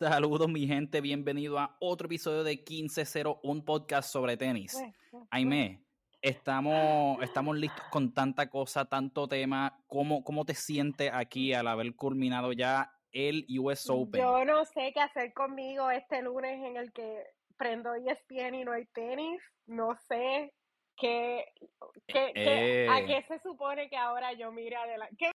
Saludos mi gente, bienvenido a otro episodio de 1501, un podcast sobre tenis. Aime, estamos, estamos listos con tanta cosa, tanto tema. ¿Cómo, ¿Cómo te sientes aquí al haber culminado ya el US Open? Yo no sé qué hacer conmigo este lunes en el que prendo ESPN y no hay tenis. No sé qué, qué, qué a qué eh. se supone que ahora yo mire adelante.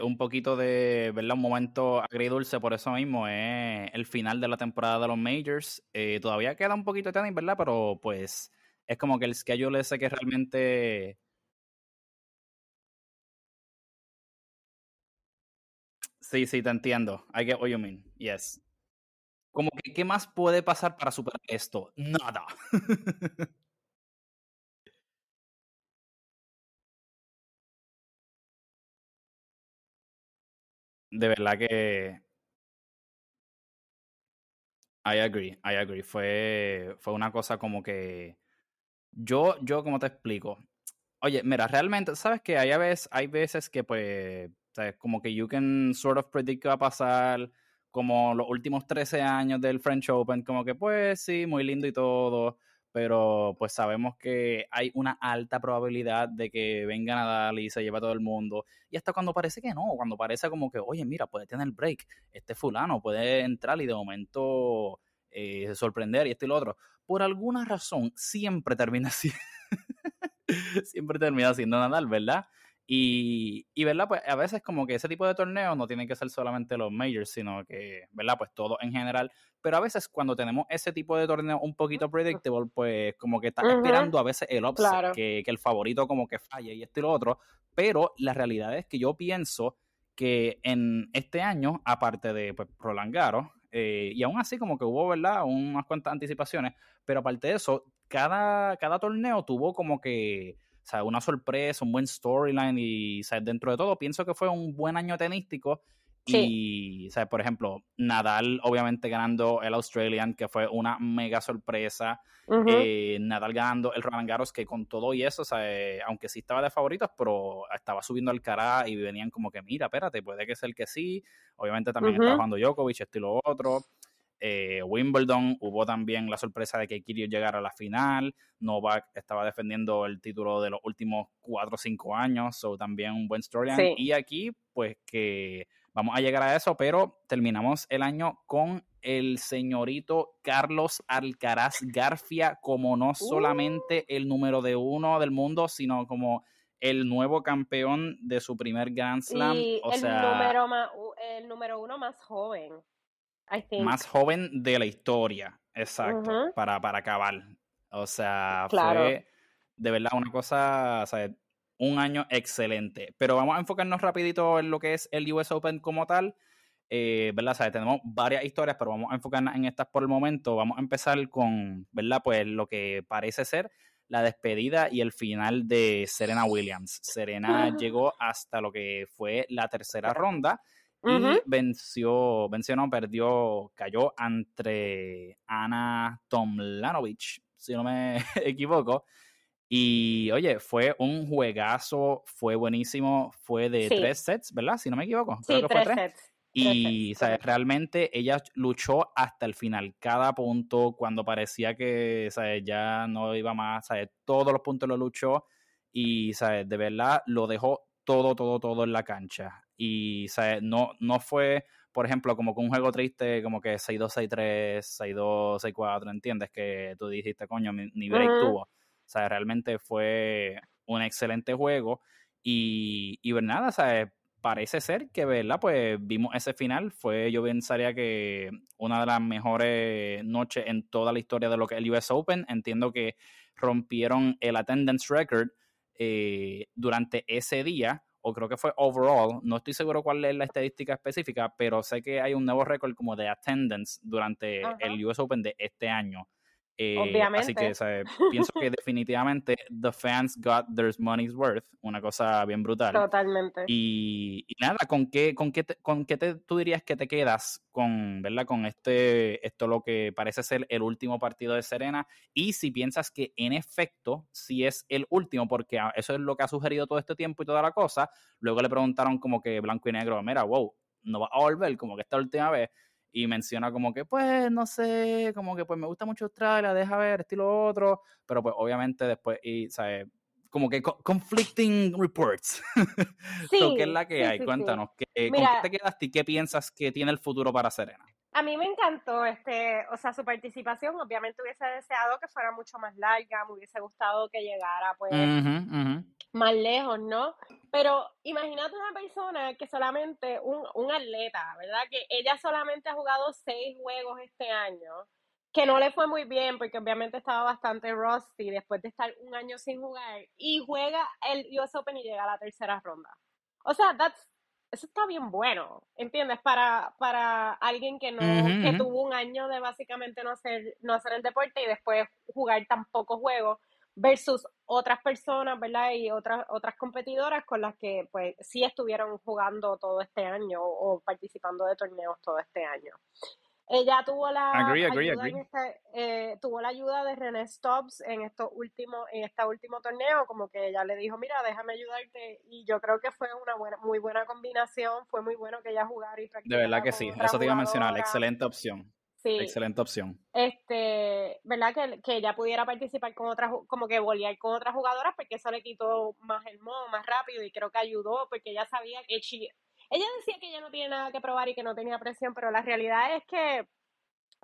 Un poquito de, ¿verdad? Un momento agridulce por eso mismo, es el final de la temporada de los Majors. Eh, todavía queda un poquito de tenis, ¿verdad? Pero pues es como que el schedule ese que realmente... Sí, sí, te entiendo. I get what you mean. Yes. Como que, ¿qué más puede pasar para superar esto? Nada. de verdad que I agree, I agree. Fue, fue una cosa como que yo, yo, como te explico? Oye, mira, realmente, ¿sabes que Hay veces, hay veces que pues, como que you can sort of predict qué va a pasar, como los últimos 13 años del French Open, como que pues sí, muy lindo y todo, pero pues sabemos que hay una alta probabilidad de que venga Nadal y se lleve a todo el mundo. Y hasta cuando parece que no, cuando parece como que, oye, mira, puede tener break, este fulano puede entrar y de momento eh, sorprender y esto y lo otro. Por alguna razón, siempre termina así. siempre termina siendo Nadal, ¿verdad? Y, y, ¿verdad? Pues a veces como que ese tipo de torneos no tienen que ser solamente los majors, sino que, ¿verdad? Pues todo en general. Pero a veces cuando tenemos ese tipo de torneo un poquito predictable, pues como que está esperando a veces el upset, que, que, el favorito como que falle y esto y lo otro. Pero la realidad es que yo pienso que en este año, aparte de pues, Roland Garros, eh, y aún así como que hubo, ¿verdad? Unas cuantas anticipaciones, pero aparte de eso, cada, cada torneo tuvo como que o sea, una sorpresa, un buen storyline y sea, dentro de todo pienso que fue un buen año tenístico. Y, o sea, por ejemplo, Nadal obviamente ganando el Australian, que fue una mega sorpresa. Eh, Nadal ganando el Roland Garros, que con todo y eso, sea, eh, aunque sí estaba de favoritos, pero estaba subiendo al cara y venían como que, mira, espérate, puede que sea el que sí. Obviamente también estaba jugando Djokovic, esto y lo otro. Eh, Wimbledon hubo también la sorpresa de que Kyrgios llegara a la final. Novak estaba defendiendo el título de los últimos cuatro o cinco años, o también un buen storyline. Y aquí, pues que vamos a llegar a eso, pero terminamos el año con el señorito Carlos Alcaraz Garfia como no solamente el número de uno del mundo, sino como el nuevo campeón de su primer Grand Slam. Y o el, sea, número el número uno más joven más joven de la historia, exacto, para, para acabar. O sea, fue de verdad una cosa, o sea, un año excelente. Pero vamos a enfocarnos rapidito en lo que es el US Open como tal. Eh, ¿verdad? O tenemos varias historias, pero vamos a enfocarnos en estas por el momento. Vamos a empezar con, ¿verdad? Pues lo que parece ser la despedida y el final de Serena Williams. Serena llegó hasta lo que fue la tercera ronda y venció, venció, no, perdió, cayó entre Ana Tomlanovic, si no me equivoco. Y oye, fue un juegazo, fue buenísimo, fue de tres sets, ¿verdad? Si no me equivoco. Creo que fue tres. Sets. Y realmente ella luchó hasta el final, cada punto, cuando parecía que ya no iba más, todos los puntos lo luchó y de verdad lo dejó todo, todo, todo en la cancha. Y no, no fue, por ejemplo, como con un juego triste, como que 6-2, 6-3, 6-2, 6-4, ¿entiendes? Que tú dijiste, coño, ni break tuvo. O sea, realmente fue un excelente juego. Y, y pues nada, ¿sabes? parece ser que, ¿verdad? Pues vimos ese final. Fue, yo pensaría que una de las mejores noches en toda la historia de lo que es el US Open. Entiendo que rompieron el attendance record eh, durante ese día, o creo que fue overall, no estoy seguro cuál es la estadística específica, pero sé que hay un nuevo récord como de attendance durante el US Open de este año. Eh, así que pienso que definitivamente the fans got their money's worth, una cosa bien brutal. Totalmente. Y, nada, ¿con qué, con qué, con qué te, tú dirías que te quedas con, ¿verdad? Con este, esto lo que parece ser el último partido de Serena y si piensas que en efecto si es el último, porque eso es lo que ha sugerido todo este tiempo y toda la cosa, luego le preguntaron como que blanco y negro, mira, wow, no va a volver como que esta última vez y menciona como que, pues, no sé, como que pues me gusta mucho Australia, deja ver, estilo otro, pero pues obviamente después, y, ¿sabes? Como que conflicting reports. Sí, ¿Qué es la que hay? Cuéntanos, ¿qué, ¿con qué te quedaste y qué piensas que tiene el futuro para Serena? A mí me encantó, este, o sea, su participación. Obviamente hubiese deseado que fuera mucho más larga, me hubiese gustado que llegara, pues, más lejos, ¿no? Pero imagínate una persona que solamente, un, un atleta, ¿verdad? Que ella solamente ha jugado seis juegos este año, que no le fue muy bien porque obviamente estaba bastante rusty después de estar un año sin jugar y juega el US Open y llega a la tercera ronda. O sea, that's eso está bien bueno, ¿entiendes? Para, para alguien que no, que tuvo un año de básicamente no hacer, no hacer el deporte y después jugar tan pocos juegos versus otras personas, ¿verdad? Y otras, otras competidoras con las que pues sí estuvieron jugando todo este año o participando de torneos todo este año. Ella tuvo la ayuda este, eh, tuvo la ayuda de René Stobbs en estos últimos, en este último torneo, como que ella le dijo, mira, déjame ayudarte, y yo creo que fue una buena, muy buena combinación, fue muy bueno que ella jugara y De verdad que sí, eso te iba a mencionar, excelente opción. Sí. Excelente opción. Este, ¿verdad? Que, que ella pudiera participar con otras, como que volear con otras jugadoras, porque eso le quitó más el modo, más rápido, y creo que ayudó, porque ella sabía que ella decía que ella no tiene nada que probar y que no tenía presión, pero la realidad es que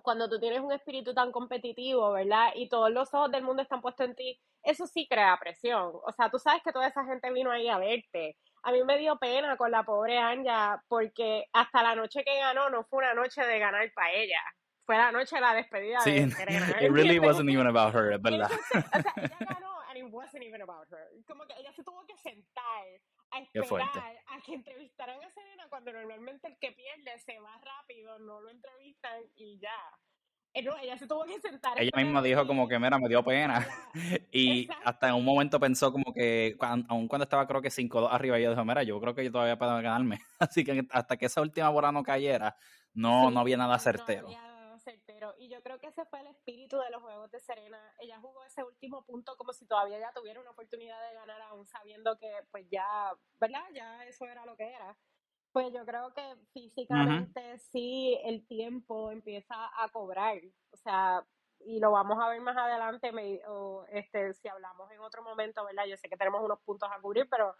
cuando tú tienes un espíritu tan competitivo, ¿verdad? Y todos los ojos del mundo están puestos en ti, eso sí crea presión. O sea, tú sabes que toda esa gente vino ahí a verte. A mí me dio pena con la pobre Anja porque hasta la noche que ganó no fue una noche de ganar para ella. Fue la noche de la despedida sí, de Serena. It really wasn't even about her, ¿verdad? o sea, ella ganó and it wasn't even about her. Como que ella se tuvo que sentar a esperar a que entrevistaran a Serena cuando normalmente el que pierde se va rápido, no lo entrevistan y ya. Eh, no, ella se tuvo que sentar. Ella misma dijo como que, mira, me dio pena. y hasta en un momento pensó como que, aun cuando estaba creo que 5-2 arriba, ella dijo, mira, yo creo que yo todavía puedo ganarme. Así que hasta que esa última bola no cayera, no, no había nada certero certero. Y yo creo que ese fue el espíritu de los Juegos de Serena. Ella jugó ese último punto como si todavía ya tuviera una oportunidad de ganar, aún sabiendo que pues ya, ¿verdad? Ya eso era lo que era. Pues yo creo que físicamente sí el tiempo empieza a cobrar. O sea, y lo vamos a ver más adelante, o este, si hablamos en otro momento, ¿verdad? Yo sé que tenemos unos puntos a cubrir, pero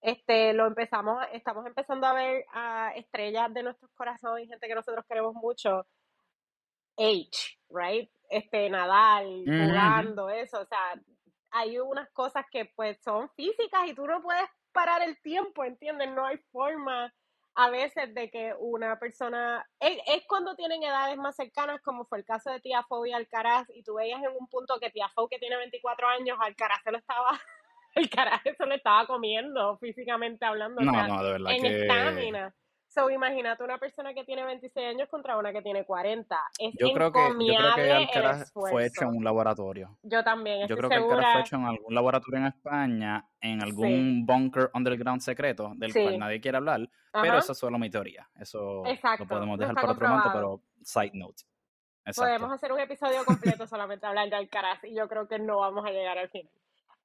este lo empezamos, estamos empezando a ver a estrellas de nuestros corazones y gente que nosotros queremos mucho age, right? Este, Nadal, jugando, eso, o sea, hay unas cosas que pues son físicas y tú no puedes parar el tiempo, ¿entiendes? No hay forma a veces de que una persona, es, cuando tienen edades más cercanas, como fue el caso de Tiafoe y Alcaraz, y tú veías en un punto que Tiafoe que tiene 24 años, Alcaraz se lo estaba, Alcaraz se estaba comiendo físicamente hablando. No, no, de verdad en estamina. So, imagínate una persona que tiene 26 años contra una que tiene 40. Es yo creo que, yo creo que Alcaraz fue hecho en un laboratorio. Yo también. Yo creo que Alcaraz fue hecho en algún laboratorio en España, en algún bunker underground secreto, del cual nadie quiere hablar. Pero eso es solo mi teoría. Eso lo podemos dejar para otro momento, pero side note. Podemos hacer un episodio completo solamente hablar de Alcaraz y yo creo que no vamos a llegar al final.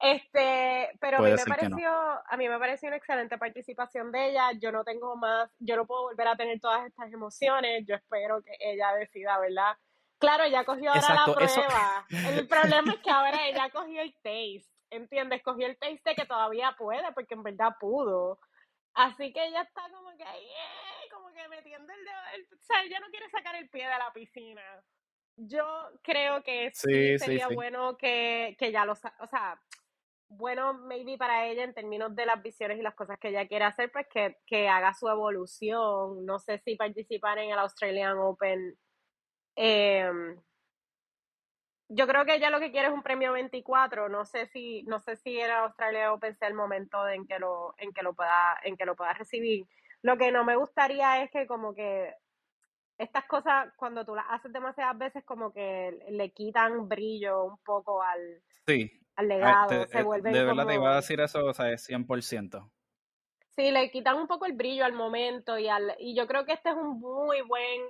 Este, pero a mí me pareció, a mí me pareció una excelente participación de ella. Yo no tengo más, yo no puedo volver a tener todas estas emociones. Yo espero que ella decida, ¿verdad? Claro, ella cogió ahora la prueba. El problema es que ahora ella cogió el taste, ¿entiendes? Cogió el taste de que todavía puede, porque en verdad pudo. Así que ella está como que, como que metiendo el dedo, o sea, ella no quiere sacar el pie de la piscina. Yo creo que sí, sería bueno que, que ya lo, o sea, bueno, maybe para ella en términos de las visiones y las cosas que ella quiere hacer, pues que, haga su evolución. No sé si participar en el Australian Open. Em, yo creo que ella lo que quiere es un premio 24. No sé si, no sé si el Australian Open sea el momento en que lo, en que lo pueda, en que lo pueda recibir. Lo que no me gustaría es que como que estas cosas, cuando tú las haces demasiadas veces, como que le quitan brillo un poco al, sí. Al legado. se eh, vuelven de verdad te iba a decir eso, o sea, es 100%. Sí, le quitan un poco el brillo al momento y, al, y yo creo que este es un muy buen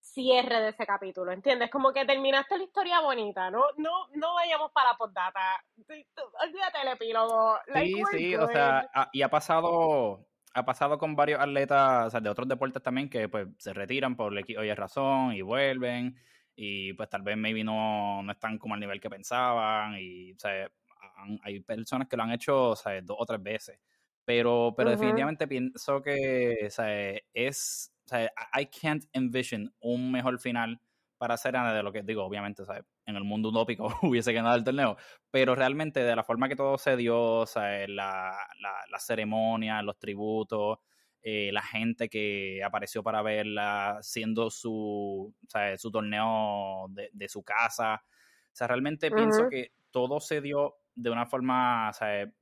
cierre de ese capítulo, ¿entiendes? Como que terminaste la historia bonita, ¿no? No, no vayamos para la postdata. Olvídate el epílogo. sí, sí, o sea, y ha pasado, ha pasado con varios atletas o sea, de otros deportes también que pues se retiran por oye razón y vuelven y pues tal vez maybe no, no están como al nivel que pensaban y o sea, hay personas que lo han hecho o sea, dos o tres veces. Pero, pero definitivamente pienso que o sea, es o sea, I can't envision un mejor final para Serena de lo que digo, obviamente, ¿sabes? en el mundo utópico hubiese ganado el torneo, pero realmente de la forma que todo se dio, ¿sabes? La, la, la ceremonia, los tributos, eh, la gente que apareció para verla, siendo su, ¿sabes? su torneo de, de, su casa. O sea, realmente pienso que todo se dio de una forma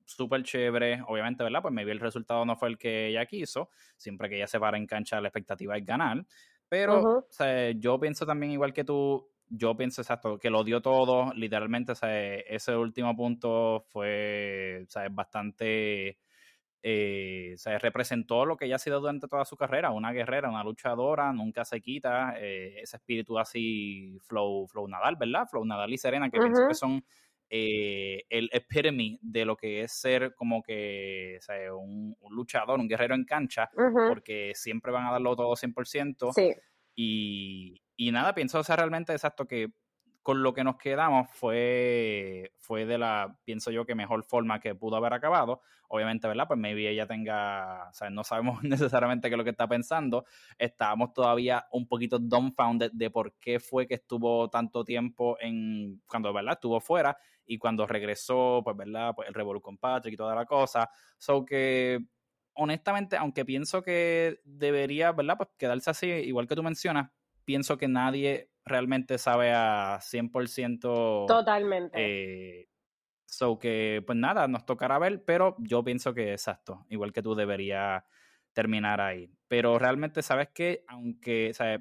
súper chévere. Obviamente, ¿verdad? Pues maybe el resultado no fue el que ella quiso. Siempre que ella se para en cancha, la expectativa es ganar. Pero o sea, yo pienso también, igual que tú, yo pienso exacto, que lo dio todo. Literalmente, sea, ese último punto fue sea, bastante. Eh, se representó lo que ella ha sido durante toda su carrera, una guerrera, una luchadora, nunca se quita eh, ese espíritu así flow, flow Nadal, ¿verdad? Flow Nadal y Serena, que pienso que son eh, el epitome de lo que es ser como que un, luchador, un guerrero en cancha, porque siempre van a darlo todo 100%. Sí. Y, y nada, pienso, o sea, realmente exacto que con lo que nos quedamos fue, fue de la, pienso yo, que mejor forma que pudo haber acabado. Obviamente, ¿verdad? Pues maybe ella tenga, o no sabemos necesariamente qué es lo que está pensando. Estábamos todavía un poquito dumbfounded de por qué fue que estuvo tanto tiempo en, cuando, ¿verdad? Estuvo fuera y cuando regresó, pues, ¿verdad? Pues el revolú con Patrick y toda la cosa. So que, honestamente, aunque pienso que debería, ¿verdad? Pues quedarse así, igual que tú mencionas, pienso que nadie realmente sabe a 100%. Totalmente. Eh, so que, pues nada, nos tocará ver, pero yo pienso que exacto, igual que tú debería terminar ahí. Pero realmente, ¿sabes qué? Aunque, ¿sabes?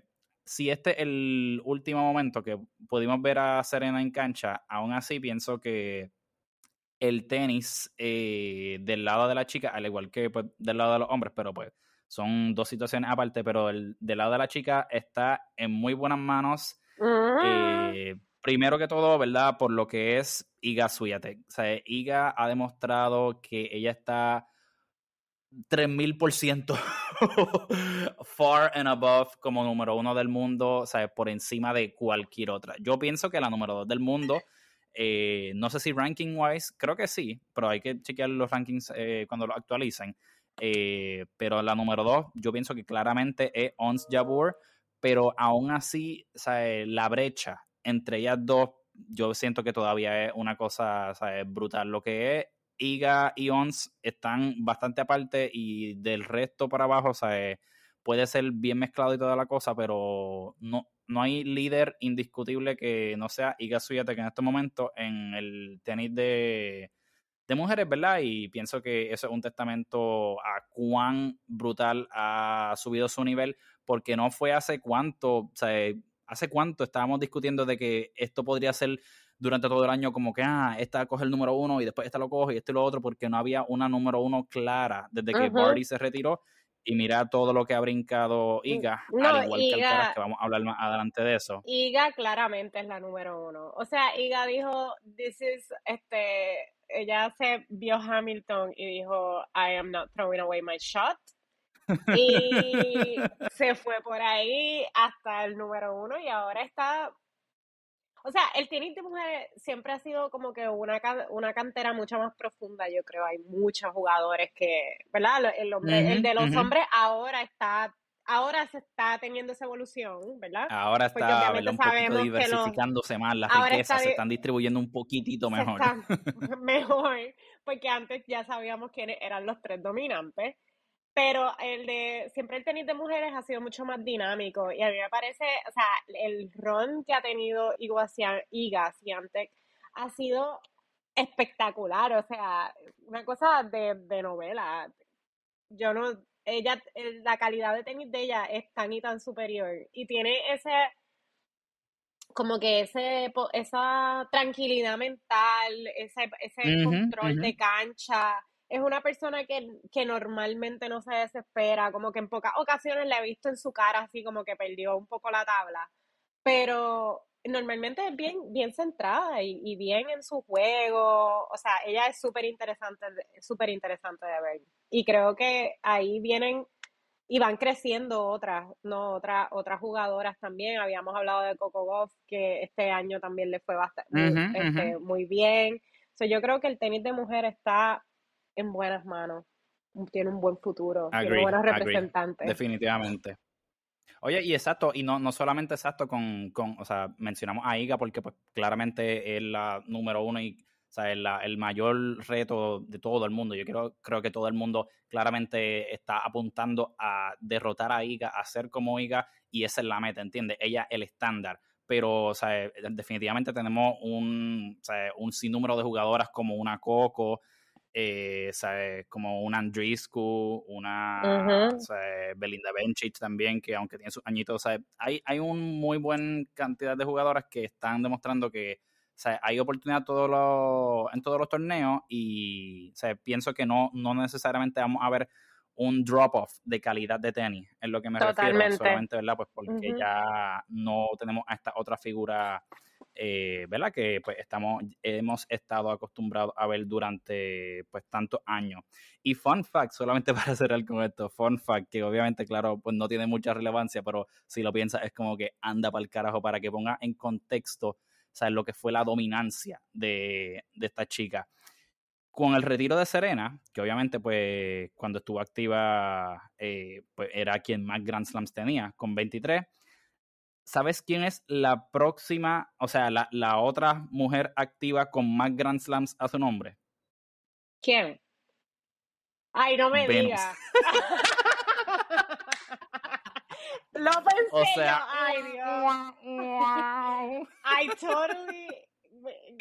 si este es el último momento que pudimos ver a Serena en cancha, aún así pienso que el tenis eh, del lado de la chica, al igual que pues, del lado de los hombres, pero pues son dos situaciones aparte, pero el del lado de la chica está en muy buenas manos. Ah. Eh, primero que todo, ¿verdad? Por lo que es Iga Swiatek. O sea, Iga ha demostrado que ella está 3000% far and above como número uno del mundo, ¿sabes? Por encima de cualquier otra. Yo pienso que la número dos del mundo, eh, no sé si ranking wise, creo que sí, pero hay que chequear los rankings eh, cuando lo actualicen. Eh, pero la número dos, yo pienso que claramente es Ons Jabur, pero aún así, ¿sabes? la brecha entre ellas dos, yo siento que todavía es una cosa ¿sabes? brutal. Lo que es Iga y Ons están bastante aparte y del resto para abajo, eh, puede ser bien mezclado y toda la cosa, pero no, no hay líder indiscutible que no sea Iga Swiatek en este momento en el tenis de, de mujeres, ¿verdad? Y pienso que eso es un testamento a cuán brutal ha subido su nivel, porque no fue hace cuánto, o sea, hace cuánto estábamos discutiendo de que esto podría ser durante todo el año como que, ah, esta coge el número uno y después esta lo coge y este y lo otro, porque no había una número uno clara desde que Barty se retiró. Y mira todo lo que ha brincado Iga, al igual que Alcaraz, que vamos a hablar más adelante de eso. Iga claramente es la número uno. O sea, Iga dijo, this is, este, ella se vio Hamilton y dijo, I am not throwing away my shot. Y se fue por ahí hasta el número uno y ahora está o sea, el tenis de mujeres siempre ha sido como que una, una cantera mucho más profunda, yo creo. Hay muchos jugadores que, ¿verdad? El, hombre, el de los hombres ahora está ahora se está teniendo esa evolución, ¿verdad? Ahora está un poquito diversificándose más, las riquezas se están distribuyendo un poquitito mejor. mejor, porque antes ya sabíamos quiénes eran los tres dominantes. Pero el de siempre el tenis de mujeres ha sido mucho más dinámico y a mí me parece, o sea, el ron que ha tenido Iga Swiatek ha sido espectacular, o sea, una cosa de, de novela. yo no, ella, la calidad de tenis de ella es tan y tan superior. Y tiene ese, como que ese, esa tranquilidad mental, ese, ese control de cancha. Es una persona que, que normalmente no se desespera, como que en pocas ocasiones la he visto en su cara así como que perdió un poco la tabla, pero normalmente es bien, bien centrada y, bien en su juego. O sea, ella es súper interesante, súper interesante de ver. Y creo que ahí vienen y van creciendo otras, ¿no? Otras, otras jugadoras también. Habíamos hablado de Coco Goff, que este año también le fue bastante este, muy bien. So, yo creo que el tenis de mujer está en buenas manos. Tiene un buen futuro, tiene buenos representantes. Definitivamente. Oye, y exacto, y no, no solamente exacto con, con, o sea, mencionamos a Iga porque pues claramente es la número uno y o sea, el, el mayor reto de todo el mundo. Yo creo, creo que todo el mundo claramente está apuntando a derrotar a Iga, a ser como Iga, y esa es la meta, ¿entiendes? Ella el estándar. Pero, o sea, definitivamente tenemos un, o sea, un sinnúmero de jugadoras como una Coco, eh, como una Andreescu, una Belinda Bencic también, que aunque tiene sus añitos, hay, hay una muy buena cantidad de jugadoras que están demostrando que hay oportunidad todos en todos los torneos y pienso que no, no necesariamente vamos a ver un drop-off de calidad de tenis, es lo que me refiero, solamente, ¿verdad? Pues porque ya no tenemos a esta otra figura eh. Que pues estamos, hemos estado acostumbrados a ver durante pues tantos años. Y fun fact, solamente para cerrar con esto, fun fact, que obviamente, claro, pues no tiene mucha relevancia, pero si lo piensas es como que anda para el carajo para que ponga en contexto, ¿sabes? Lo que fue la dominancia de, de esta chica. Con el retiro de Serena, que obviamente pues cuando estuvo activa eh, pues era quien más Grand Slams tenía, con 23, ¿sabes quién es la próxima, o sea, la, la, otra mujer activa con más Grand Slams a su nombre? ¿Quién? Ay, no me digas. Lo pensé o sea, Ay, Dios. I totally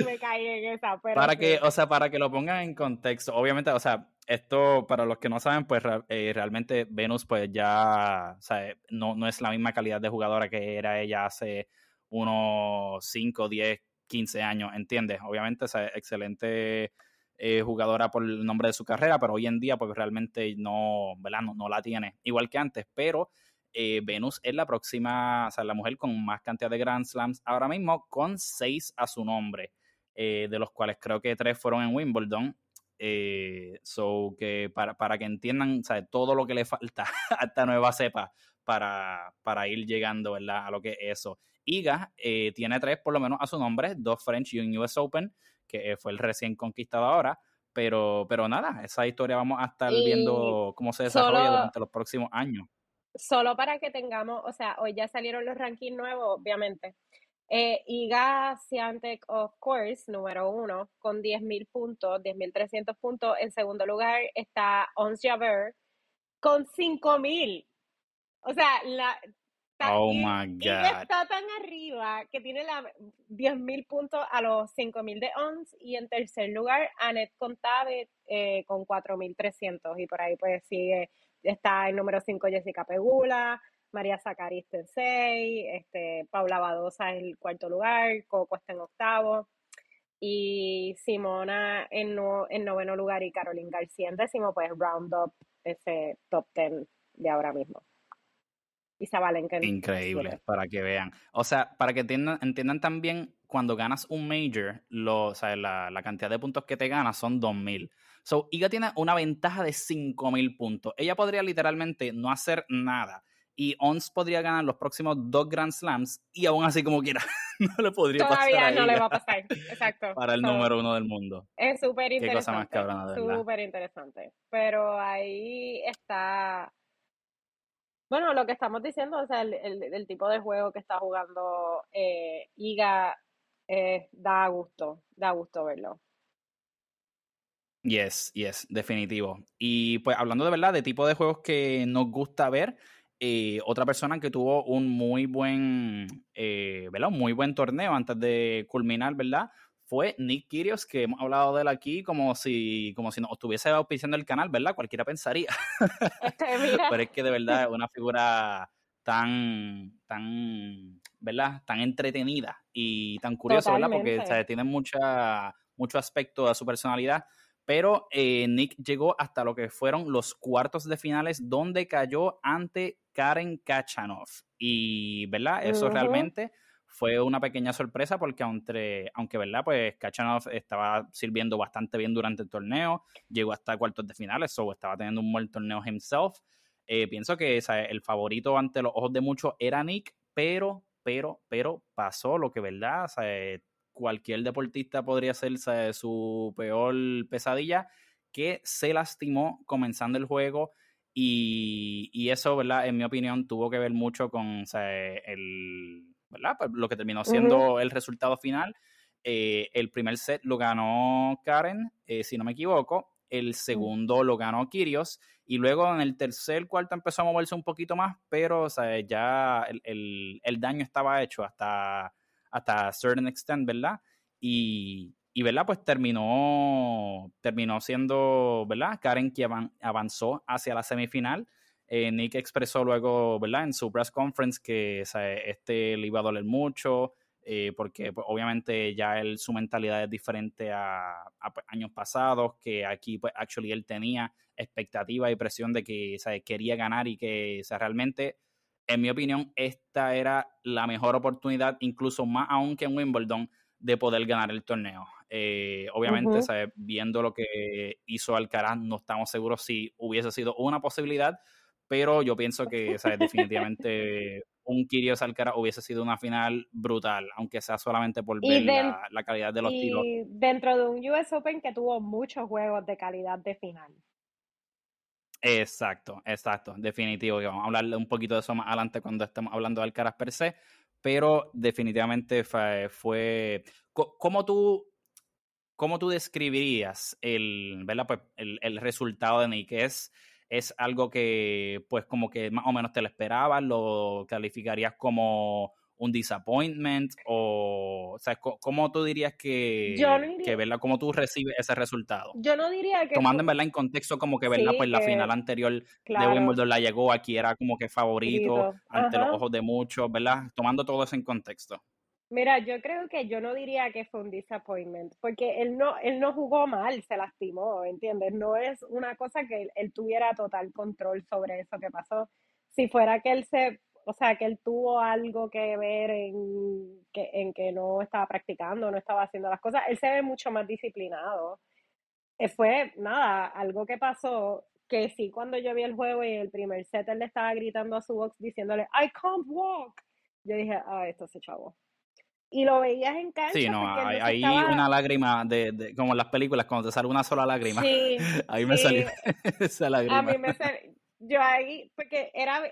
me, caí en esa. Pero para que, o sea, para que lo pongan en contexto, obviamente, o sea, esto, para los que no saben, pues eh, realmente Venus, pues ya, o sea, no, no es la misma calidad de jugadora que era ella hace unos 5, 10, 15 años, ¿entiendes? Obviamente, o sea, excelente eh, jugadora por el nombre de su carrera, pero hoy en día, pues realmente no, ¿verdad? No, no la tiene, igual que antes, pero eh, Venus es la próxima, o sea, la mujer con más cantidad de Grand Slams ahora mismo, con seis a su nombre, eh, de los cuales creo que tres fueron en Wimbledon. Eh, so que para, para que entiendan todo lo que le falta a esta nueva cepa para, para ir llegando ¿verdad? a lo que es eso. Iga tiene tres por lo menos a su nombre, dos French y un US Open, que fue el recién conquistado ahora. Pero, pero nada, esa historia vamos a estar viendo cómo se desarrolla durante los próximos años solo para que tengamos, o sea, hoy ya salieron los rankings nuevos, obviamente. Eh, Iga of course, número uno, con 10.000 puntos, 10.300 puntos. En segundo lugar está Ons Jabeur con 5.000. O sea, la, oh my God. está tan arriba que tiene la 10.000 puntos a los 5.000 de Ons. Y en tercer lugar, Annette Contave eh, con 4.300. Y por ahí pues sigue Está en número 5 Jessica Pegula, María Zacarías en 6, este, Paula Badosa en el cuarto lugar, Coco está en octavo, y Simona en, en noveno lugar y Carolina García en décimo, pues round up ese top 10 de ahora mismo. Y Zabalenka Increíble, para que vean. O sea, para que entiendan, entiendan también, cuando ganas un major, lo, o sea, la, la cantidad de puntos que te ganas son 2000. So, Iga tiene una ventaja de 5000 puntos. Ella podría literalmente no hacer nada. Y Ons podría ganar los próximos dos Grand Slams y aún así como quiera no le podría pasar. Todavía no le va a pasar, exacto. Para el número uno del mundo. Es súper interesante. Qué cosa más cabrona, Súper interesante. Pero ahí está... Bueno, lo que estamos diciendo, o sea, el, el, tipo de juego que está jugando eh, Iga eh, da gusto, da gusto verlo. Yes, yes, definitivo. Y pues hablando de verdad de tipo de juegos que nos gusta ver, eh, otra persona que tuvo un muy buen, eh, ¿verdad? Un muy buen torneo antes de culminar, ¿verdad? fue Nick Kyrgios, que hemos hablado de él aquí como si, como si nos estuviese auspiciando el canal, ¿verdad? Cualquiera pensaría. Este, Pero es que de verdad es una figura tan, tan, ¿verdad? Tan entretenida y tan curiosa, ¿verdad? Porque tiene mucha, mucho aspecto de su personalidad. Pero eh, Nick llegó hasta lo que fueron los cuartos de finales, donde cayó ante Karen Kachanov. Y, ¿verdad? Eso realmente fue una pequeña sorpresa porque aunque, aunque ¿verdad? Pues Kachanov estaba sirviendo bastante bien durante el torneo, llegó hasta cuartos de finales, o estaba teniendo un buen torneo himself. Eh, pienso que el favorito ante los ojos de muchos era Nick, pero, pero, pero pasó lo que, ¿verdad? Cualquier deportista podría ser su peor pesadilla, que se lastimó comenzando el juego. Y, y, eso, ¿verdad? En mi opinión, tuvo que ver mucho con el, ¿verdad? Pues, lo que terminó siendo el resultado final. Eh, el primer set lo ganó Karen, eh, si no me equivoco. El segundo lo ganó Kirios. Y luego en el tercer, cuarto empezó a moverse un poquito más, pero o sea, ya el, el, daño estaba hecho hasta, hasta certain extent, ¿verdad? Y, y ¿verdad? Pues terminó, terminó siendo, ¿verdad? Karen que avanzó hacia la semifinal. Eh, Nick expresó luego, ¿verdad? En su press conference que este le iba a doler mucho, eh, porque pues, obviamente ya él, su mentalidad es diferente a, pues, años pasados, que aquí pues actually él tenía expectativa y presión de que quería ganar y que realmente, en mi opinión, esta era la mejor oportunidad, incluso más aún que en Wimbledon, de poder ganar el torneo. Eh, obviamente, viendo lo que hizo Alcaraz, no estamos seguros si hubiese sido una posibilidad, pero yo pienso que ¿sabes? definitivamente un Kyrgios Alcaraz hubiese sido una final brutal, aunque sea solamente por ver la, calidad de los tiros. Y dentro de un US Open que tuvo muchos juegos de calidad de final. Exacto, exacto, definitivo. vamos a hablar un poquito de eso más adelante cuando estemos hablando de Alcaraz per se, pero definitivamente fue, ¿cómo tú ¿cómo tú describirías el, Pues el, el resultado de Nick? Es, es algo que pues como que más o menos te lo esperabas, lo calificarías como un disappointment o, o sea, ¿cómo tú dirías que, que ¿verdad? ¿Cómo tú recibes ese resultado? Yo no diría que... Tomando en verdad en contexto como que, ¿verdad? pues la final anterior de Wimbledon la llegó, aquí era como que favorito ante los ojos de muchos, ¿verdad? Tomando todo eso en contexto. Mira, yo creo que yo no diría que fue un disappointment, porque él no, él no jugó mal, se lastimó, ¿entiendes? No es una cosa que él, tuviera total control sobre eso que pasó. Si fuera que él se, o sea, que él tuvo algo que ver en que, en que no estaba practicando, no estaba haciendo las cosas, él se ve mucho más disciplinado. Eh, fue, nada, algo que pasó que sí, cuando yo vi el juego y el primer set él le estaba gritando a su box diciéndole, I can't walk. Yo dije, ah, esto se chavo y lo veías en cancha. Sí, no, hay, una lágrima, de, como en las películas, cuando te sale una sola lágrima. Sí, ahí me salió esa lágrima. A mí me salió, yo ahí, porque era,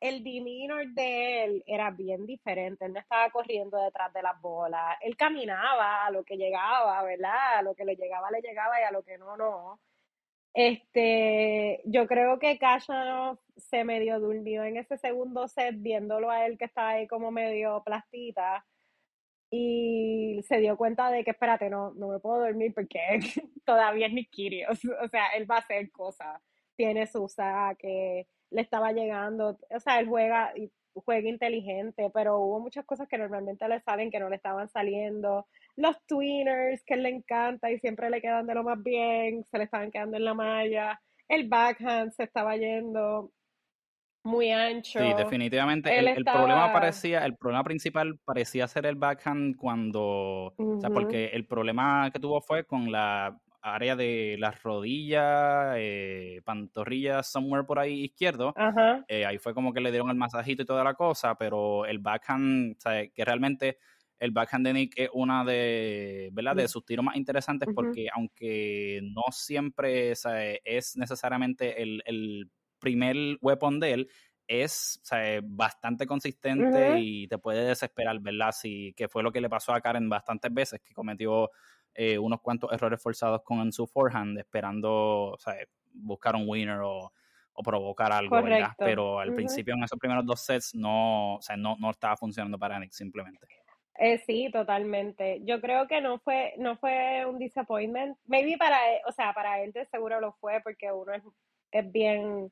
el demeanor de él era bien diferente, él no estaba corriendo detrás de las bolas, él caminaba a lo que llegaba, ¿verdad? A lo que le llegaba, le llegaba y a lo que no, no. Este, yo creo que Kashanov se medio durmió en ese segundo set viéndolo a él que estaba ahí como medio plastita y se dio cuenta de que, espérate, no, no me puedo dormir porque todavía es Nick o sea, él va a hacer cosas, tiene su saque, le estaba llegando, o sea, él juega, juega inteligente, pero hubo muchas cosas que normalmente le salen que no le estaban saliendo, los tweeners que él le encanta y siempre le quedan de lo más bien, se le estaban quedando en la malla, el backhand se estaba yendo, muy ancho. Sí, definitivamente. El, problema parecía, el problema principal parecía ser el backhand cuando, o sea, porque el problema que tuvo fue con la área de las rodillas, eh, pantorrillas, somewhere por ahí izquierdo. Eh, ahí fue como que le dieron el masajito y toda la cosa, pero el backhand, o sea, que realmente el backhand de Nick es una de, ¿verdad? de sus tiros más interesantes porque aunque no siempre es necesariamente el, el primer weapon de él es bastante consistente y te puede desesperar, ¿verdad? Si, que fue lo que le pasó a Karen bastantes veces, que cometió eh, unos cuantos errores forzados con su forehand, esperando buscar un winner o, provocar algo, ¿verdad? Pero al principio en esos primeros dos sets no, no, no estaba funcionando para Nick simplemente. Eh, sí, totalmente. Yo creo que no fue, no fue un disappointment. Maybe para él, o sea, para él de seguro lo fue porque uno es, es bien,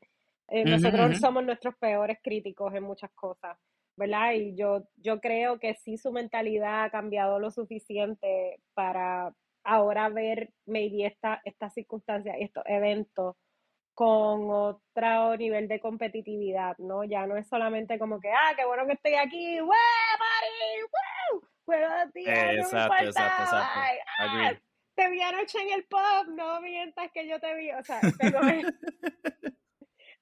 eh, nosotros somos nuestros peores críticos en muchas cosas, ¿verdad? Y yo, yo creo que sí su mentalidad ha cambiado lo suficiente para ahora ver maybe esta, estas circunstancias, estos eventos con otro nivel de competitividad, ¿no? Ya no es solamente como que, ah, qué bueno que estoy aquí, ¡Wee, party! ¡Woo! Buenos días, exacto, no me exacto, exacto. Ah, te vi anoche en el pub, no mientas que yo te vi, o sea,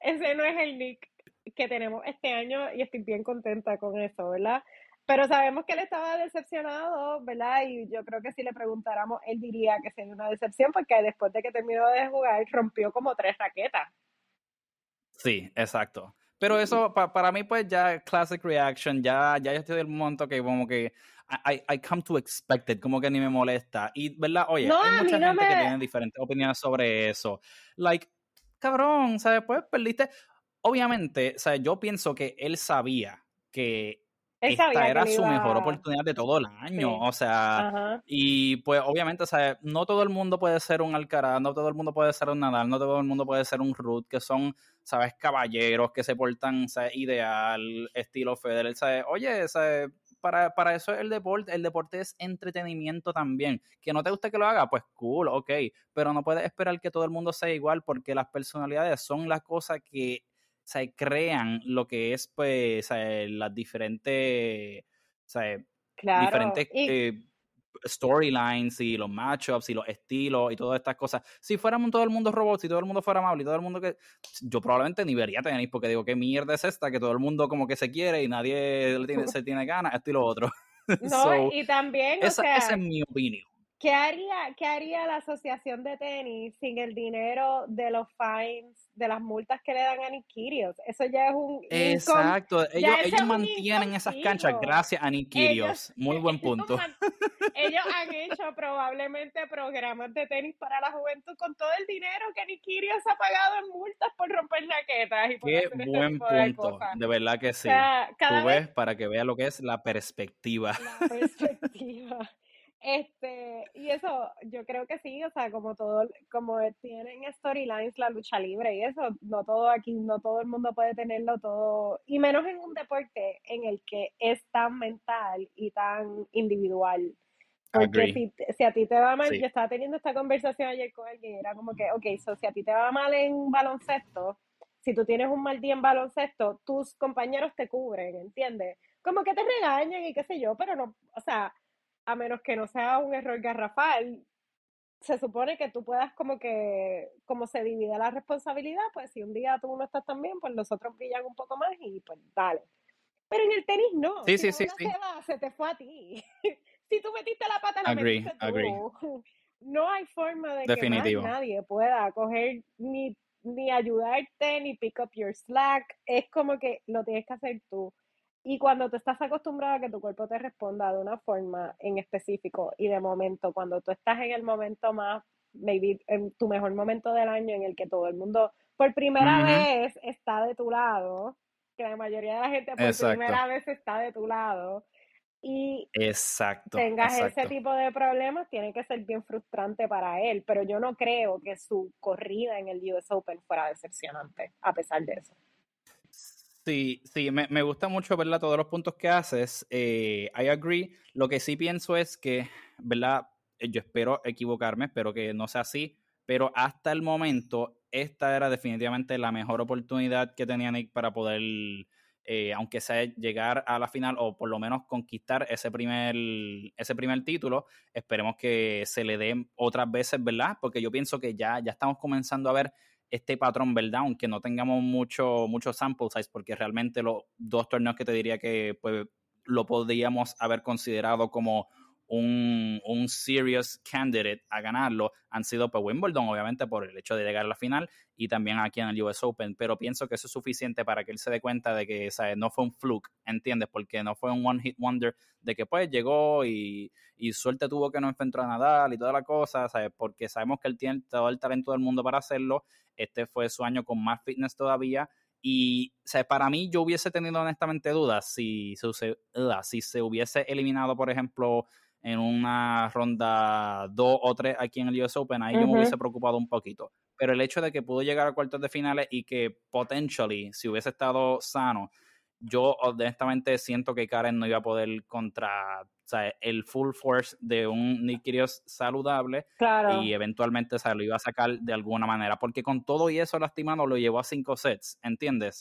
ese no es el Nick que tenemos este año y estoy bien contenta con eso, ¿verdad? Pero sabemos que él estaba decepcionado, ¿verdad? Y yo creo que si le preguntáramos, él diría que sería una decepción porque después de que terminó de jugar, rompió como tres raquetas. Sí, exacto. Pero eso, para mí, pues ya classic reaction, ya, ya estoy del monto que como que I, I come to expect it, como que ni me molesta. Y, ¿verdad? Oye, hay mucha gente que tiene diferentes opiniones sobre eso. Like, cabrón, ¿sabes? Pues perdiste. Obviamente, ¿sabes? Yo pienso que él sabía que esta era su mejor oportunidad de todo el año. O sea, y pues obviamente, ¿sabes? no todo el mundo puede ser un Alcaraz, no todo el mundo puede ser un Nadal, no todo el mundo puede ser un Ruth, que son, ¿sabes? Caballeros que se portan, ¿sabes? Ideal, estilo Federer, ¿sabes? Oye, ¿sabes? Para, para eso es el deporte, el deporte es entretenimiento también. Que no te guste que lo haga, pues cool, ok, pero no puedes esperar que todo el mundo sea igual porque las personalidades son las cosas que sea, crean lo que es, pues, las diferentes, diferentes eh, storylines y los matchups y los estilos y todas estas cosas. Si fuéramos todo el mundo robots, si todo el mundo fuera amable y todo el mundo que... Yo probablemente ni vería tenis porque digo, ¿qué mierda es esta? Que todo el mundo como que se quiere y nadie tiene, se tiene ganas, esto y lo otro. No, y también, o sea, esa es mi opinión. ¿Qué haría, ¿Qué haría la asociación de tenis sin el dinero de los fines de las multas que le dan a Nikirios. Eso ya es un... Exacto, ellos, ellos mantienen esas canchas gracias a Nikirios. Muy buen punto. ellos han hecho probablemente programas de tenis para la juventud con todo el dinero que Nikirios ha pagado en multas por romper jaquetas y por Qué buen punto, de, verdad que sí. Tú ves para que veas lo que es la perspectiva. La perspectiva. Este, y eso, yo creo que sí, o sea, como todo, como tienen storylines la lucha libre y eso, no todo aquí, no todo el mundo puede tenerlo todo, y menos en un deporte en el que es tan mental y tan individual. Porque si, a ti te va mal, yo estaba teniendo esta conversación ayer con alguien, era como que, ok, so, si a ti te va mal en baloncesto, si tú tienes un mal día en baloncesto, tus compañeros te cubren, ¿entiendes? Como que te regañan y qué sé yo, pero no, o sea, a menos que no sea un error garrafal, se supone que tú puedas como que, como se divide la responsabilidad, pues si un día tú no estás tan bien, pues los otros brillan un poco más y pues dale. Pero en el tenis no. Sí, sí, sí, Se, se te fue a ti. si tú metiste la pata, la metiste tú. No hay forma de que nadie pueda coger ni, ni ayudarte, ni pick up your slack. Es como que lo tienes que hacer tú. Y cuando tú estás acostumbrado a que tu cuerpo te responda de una forma en específico y de momento, cuando tú estás en el momento más, maybe en tu mejor momento del año en el que todo el mundo por primera vez está de tu lado, que la mayoría de la gente por primera vez está de tu lado, y exacto, tengas ese tipo de problemas, tiene que ser bien frustrante para él, pero yo no creo que su corrida en el US Open fuera decepcionante, a pesar de eso. Sí, sí, me, me, gusta mucho, ¿verdad? Todos los puntos que haces. Eh, I agree. Lo que sí pienso es que, ¿verdad? Eh, yo espero equivocarme, espero que no sea así, pero hasta el momento, esta era definitivamente la mejor oportunidad que tenía Nick para poder, eh, aunque sea llegar a la final o por lo menos conquistar ese primer, ese primer título. Esperemos que se le dé otras veces, ¿verdad? Porque yo pienso que ya, ya estamos comenzando a ver este patrón, ¿verdad? Aunque no tengamos mucho, mucho sample size, porque realmente los dos torneos que te diría que pues, lo podríamos haber considerado como un, un serious candidate a ganarlo han sido pues Wimbledon, obviamente por el hecho de llegar a la final y también aquí en el US Open, pero pienso que eso es suficiente para que él se dé cuenta de que no fue un fluke, ¿entiendes? Porque no fue un one hit wonder de que pues llegó y, y suerte tuvo que no enfrentó a Nadal y toda la cosa, ¿sabes? Porque sabemos que él tiene todo el talento del mundo para hacerlo, este fue su año con más fitness todavía. Y o para mí yo hubiese tenido honestamente dudas si se, si se hubiese eliminado, por ejemplo, en una ronda 2 o 3 aquí en el US Open, ahí yo me hubiese preocupado un poquito. Pero el hecho de que pudo llegar a cuartos de finales y que potentially, si hubiese estado sano, yo honestamente siento que Karen no iba a poder contra o sea, el full force de un Nick Kyrgios saludable y eventualmente se lo iba a sacar de alguna manera, porque con todo y eso lastimado lo llevó a cinco sets, ¿entiendes?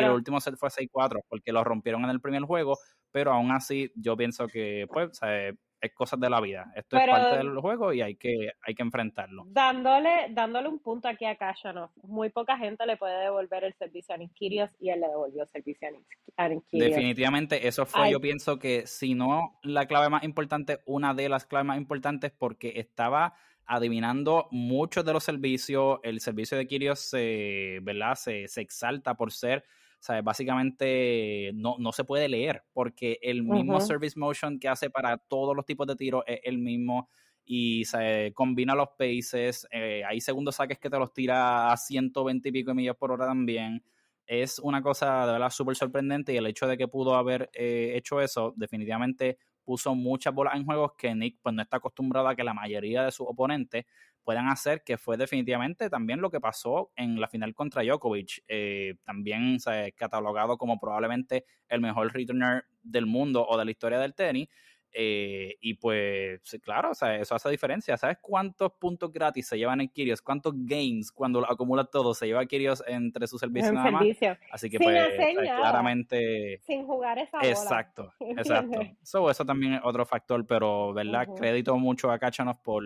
Y el último set fue 6-4 porque lo rompieron en el primer juego, pero aún así yo pienso que pues o sea, es cosas de la vida. Esto es parte del juego y hay que, hay que enfrentarlo. Dándole, dándole un punto aquí a Kashanov, muy poca gente le puede devolver el servicio a Ninkirios y él le devolvió el servicio a Ninkirios. Definitivamente, eso fue, yo pienso que si no la clave más importante, una de las claves más importantes porque estaba adivinando muchos de los servicios, el servicio de Kirios se, ¿verdad? Se, se exalta por ser ¿sabes? Básicamente no, no se puede leer porque el mismo service motion que hace para todos los tipos de tiros es el mismo y se combina los paces, eh, hay segundos saques que te los tira a 120 y pico millas por hora también. Es una cosa de verdad súper sorprendente y el hecho de que pudo haber eh, hecho eso definitivamente puso muchas bolas en juegos que Nick pues no está acostumbrado a que la mayoría de sus oponentes puedan hacer, que fue definitivamente también lo que pasó en la final contra Djokovic. Eh, también se ha catalogado como probablemente el mejor returner del mundo o de la historia del tenis. Eh, y pues, claro, o sea, eso hace diferencia. ¿Sabes cuántos puntos gratis se llevan en Kirios? ¿Cuántos games cuando lo acumula todo se lleva Kirios entre sus servicios nada más? Así que, pues, claramente. Sin jugar esa bola. Exacto, exacto. eso también es otro factor, pero, ¿verdad? Crédito mucho a Kachanov por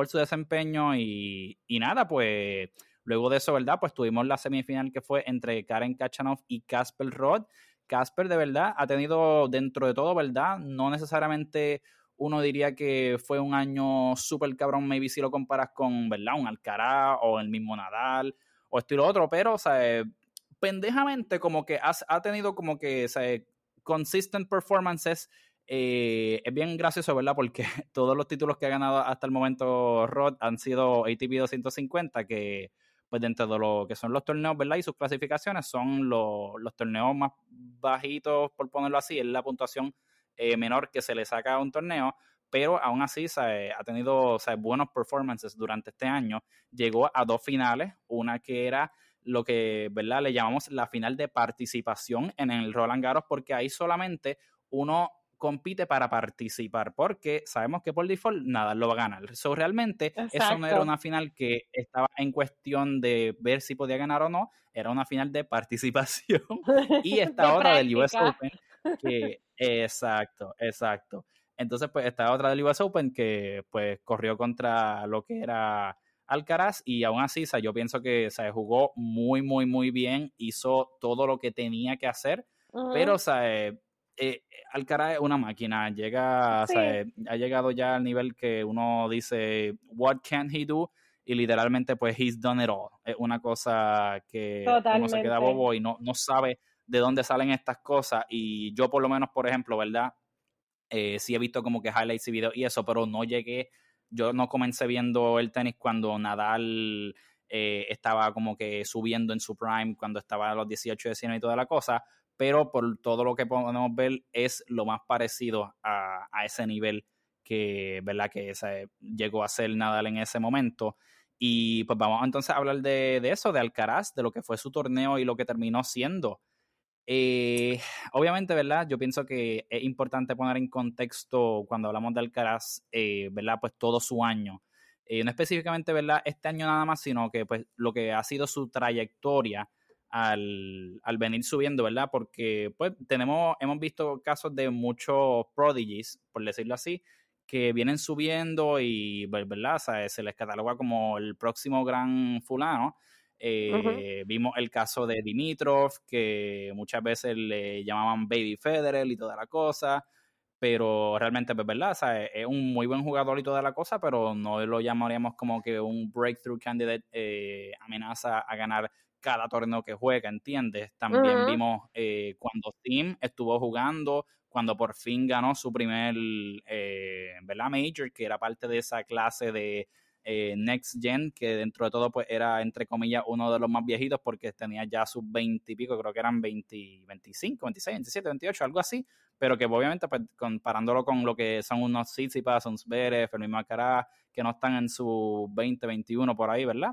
por su desempeño y, nada, pues luego de eso, ¿verdad? Pues tuvimos la semifinal que fue entre Karen Kachanov y Casper Roth. Casper de verdad ha tenido dentro de todo, ¿verdad? No necesariamente uno diría que fue un año súper cabrón, maybe si lo comparas con, ¿verdad? Un Alcaraz o el mismo Nadal o esto y lo otro, pero, o sea, pendejamente como que ha tenido como que, o sea, consistent performances eh, es bien gracioso, ¿verdad? Porque todos los títulos que ha ganado hasta el momento Rod han sido ATP 250, que pues dentro de lo que son los torneos, ¿verdad? Y sus clasificaciones son los, torneos más bajitos, por ponerlo así, es la puntuación eh, menor que se le saca a un torneo, pero aún así ha tenido buenos performances durante este año. Llegó a dos finales, una que era lo que, ¿verdad? Le llamamos la final de participación en el Roland Garros, porque ahí solamente uno compite para participar, porque sabemos que por default nada lo va a ganar. So, realmente eso no era una final que estaba en cuestión de ver si podía ganar o no, era una final de participación. y esta otra del US Open, que exacto, exacto. Entonces, pues esta otra del US Open que pues corrió contra lo que era Alcaraz y aún así, o yo pienso que se jugó muy, muy, muy bien, hizo todo lo que tenía que hacer, pero, o sea, eh, Alcaraz es una máquina, llega, ha llegado ya al nivel que uno dice, what can he do? Y literalmente, pues, he's done it all. Es una cosa que uno se queda bobo y no, no sabe de dónde salen estas cosas. Y yo, por lo menos, por ejemplo, ¿verdad? Eh, sí he visto como que highlights y videos y eso, pero no llegué, yo no comencé viendo el tenis cuando Nadal eh, estaba como que subiendo en su prime, cuando estaba a los 18, 19 y toda la cosa, pero por todo lo que podemos ver es lo más parecido a, ese nivel que, ¿verdad? que llegó a ser Nadal en ese momento. Y pues vamos entonces a hablar de, eso, de Alcaraz, de lo que fue su torneo y lo que terminó siendo. Eh, obviamente, ¿verdad? Yo pienso que es importante poner en contexto cuando hablamos de Alcaraz, eh, ¿verdad? Pues todo su año. Eh, no específicamente, ¿verdad? Este año nada más, sino que pues lo que ha sido su trayectoria al, al, venir subiendo, ¿verdad? Porque pues tenemos, hemos visto casos de muchos prodigies, por decirlo así, que vienen subiendo y, pues, ¿verdad? se les cataloga como el próximo gran fulano. Eh, vimos el caso de Dimitrov, que muchas veces le llamaban Baby Federer y toda la cosa, pero realmente, pues, ¿verdad? es un muy buen jugador y toda la cosa, pero no lo llamaríamos como que un breakthrough candidate eh, amenaza a ganar cada torneo que juega, ¿entiendes? También vimos eh, cuando Tim estuvo jugando, cuando por fin ganó su primer, eh, ¿verdad? Major, que era parte de esa clase de, eh, Next Gen, que dentro de todo pues era entre comillas uno de los más viejitos porque tenía ya sus 20 y pico, creo que eran 20, 25, 26, 27, 28, algo así, pero que obviamente pues comparándolo con lo que son unos Tsitsipas, un Zverev, Fermín Macará, que no están en su 20, 21 por ahí, ¿verdad?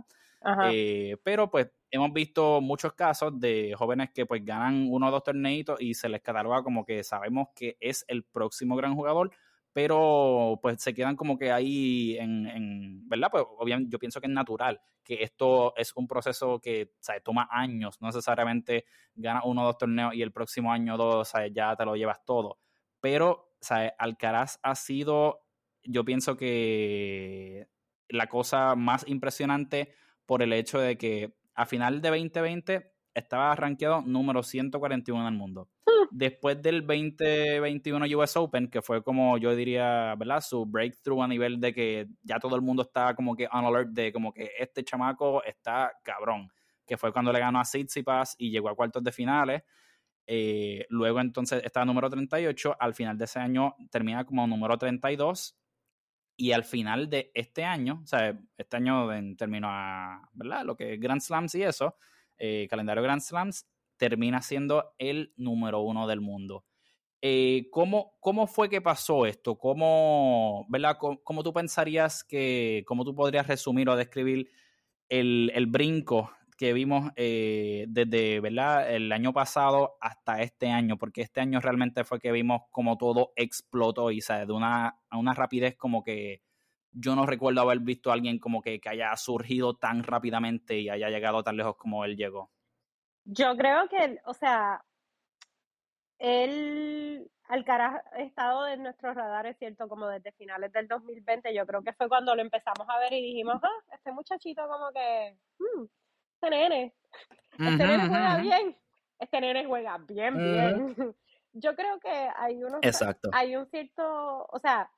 Eh, pero pues hemos visto muchos casos de jóvenes que pues ganan uno o dos torneitos y se les cataloga como que sabemos que es el próximo gran jugador, pero pues se quedan como que ahí en, ¿verdad? Pues obviamente yo pienso que es natural, que esto es un proceso que toma años, no necesariamente ganas uno o dos torneos y el próximo año dos, ya te lo llevas todo, pero ¿sabes? Alcaraz ha sido, yo pienso que la cosa más impresionante por el hecho de que a final de 2020 estaba rankeado número 141 en el mundo después del 2021 US Open, que fue como yo diría, ¿verdad? Su breakthrough a nivel de que ya todo el mundo está como que on alert de como que este chamaco está cabrón, que fue cuando le ganó a Tsitsipas y llegó a cuartos de finales. Eh, luego entonces estaba número 38, al final de ese año termina como número 32 y al final de este año, o sea, este año terminó a, ¿verdad? Lo que es Grand Slams y eso, eh, calendario Grand Slams, termina siendo el número uno del mundo. Eh, ¿cómo, ¿cómo, fue que pasó esto? ¿Cómo, ¿verdad? ¿Cómo, tú pensarías que, cómo tú podrías resumir o describir el, el brinco que vimos eh, desde ¿verdad? el año pasado hasta este año? Porque este año realmente fue que vimos como todo explotó y ¿sabes? de una, a una rapidez como que yo no recuerdo haber visto a alguien como que, que haya surgido tan rápidamente y haya llegado tan lejos como él llegó. Yo creo que, o sea, él, Alcaraz ha estado en nuestros radares, ¿cierto? Como desde finales del 2020, yo creo que fue cuando lo empezamos a ver y dijimos, ah, este muchachito como que, hmm, este nene, este nene juega bien, este nene juega bien, bien. Yo creo que hay unos, Exacto. hay un cierto, o sea,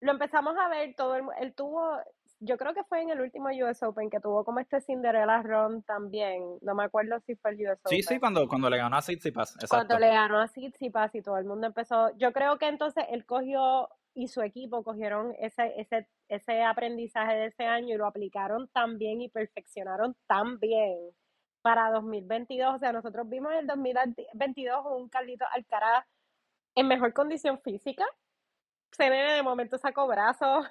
lo empezamos a ver todo, el, él tuvo, yo creo que fue en el último US Open que tuvo como este Cinderella Run también. No me acuerdo si fue el US Open. Sí, sí, cuando, cuando le ganó a Tsitsipas. Exacto. Cuando le ganó a Tsitsipas y todo el mundo empezó. Yo creo que entonces él cogió y su equipo cogieron ese, ese, ese aprendizaje de ese año y lo aplicaron tan bien y perfeccionaron tan bien para 2022. O sea, nosotros vimos en el 2022 un Carlito Alcaraz en mejor condición física. Ve de momento sacó brazos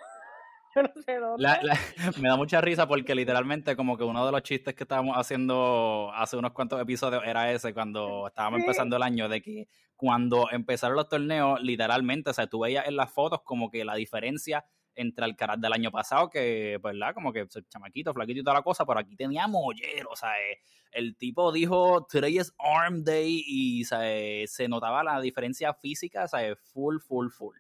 me da mucha risa porque literalmente como que uno de los chistes que estábamos haciendo hace unos cuantos episodios era ese cuando estábamos empezando el año de que cuando empezaron los torneos literalmente, o sea, tú veías en las fotos como que la diferencia entre el carácter del año pasado, que, pues, ¿verdad? Como que chamaquito, flaquito y toda la cosa, pero aquí tenía mollero, o sea, el tipo dijo, today is arm day, y se notaba la diferencia física, o sea, full, full, full.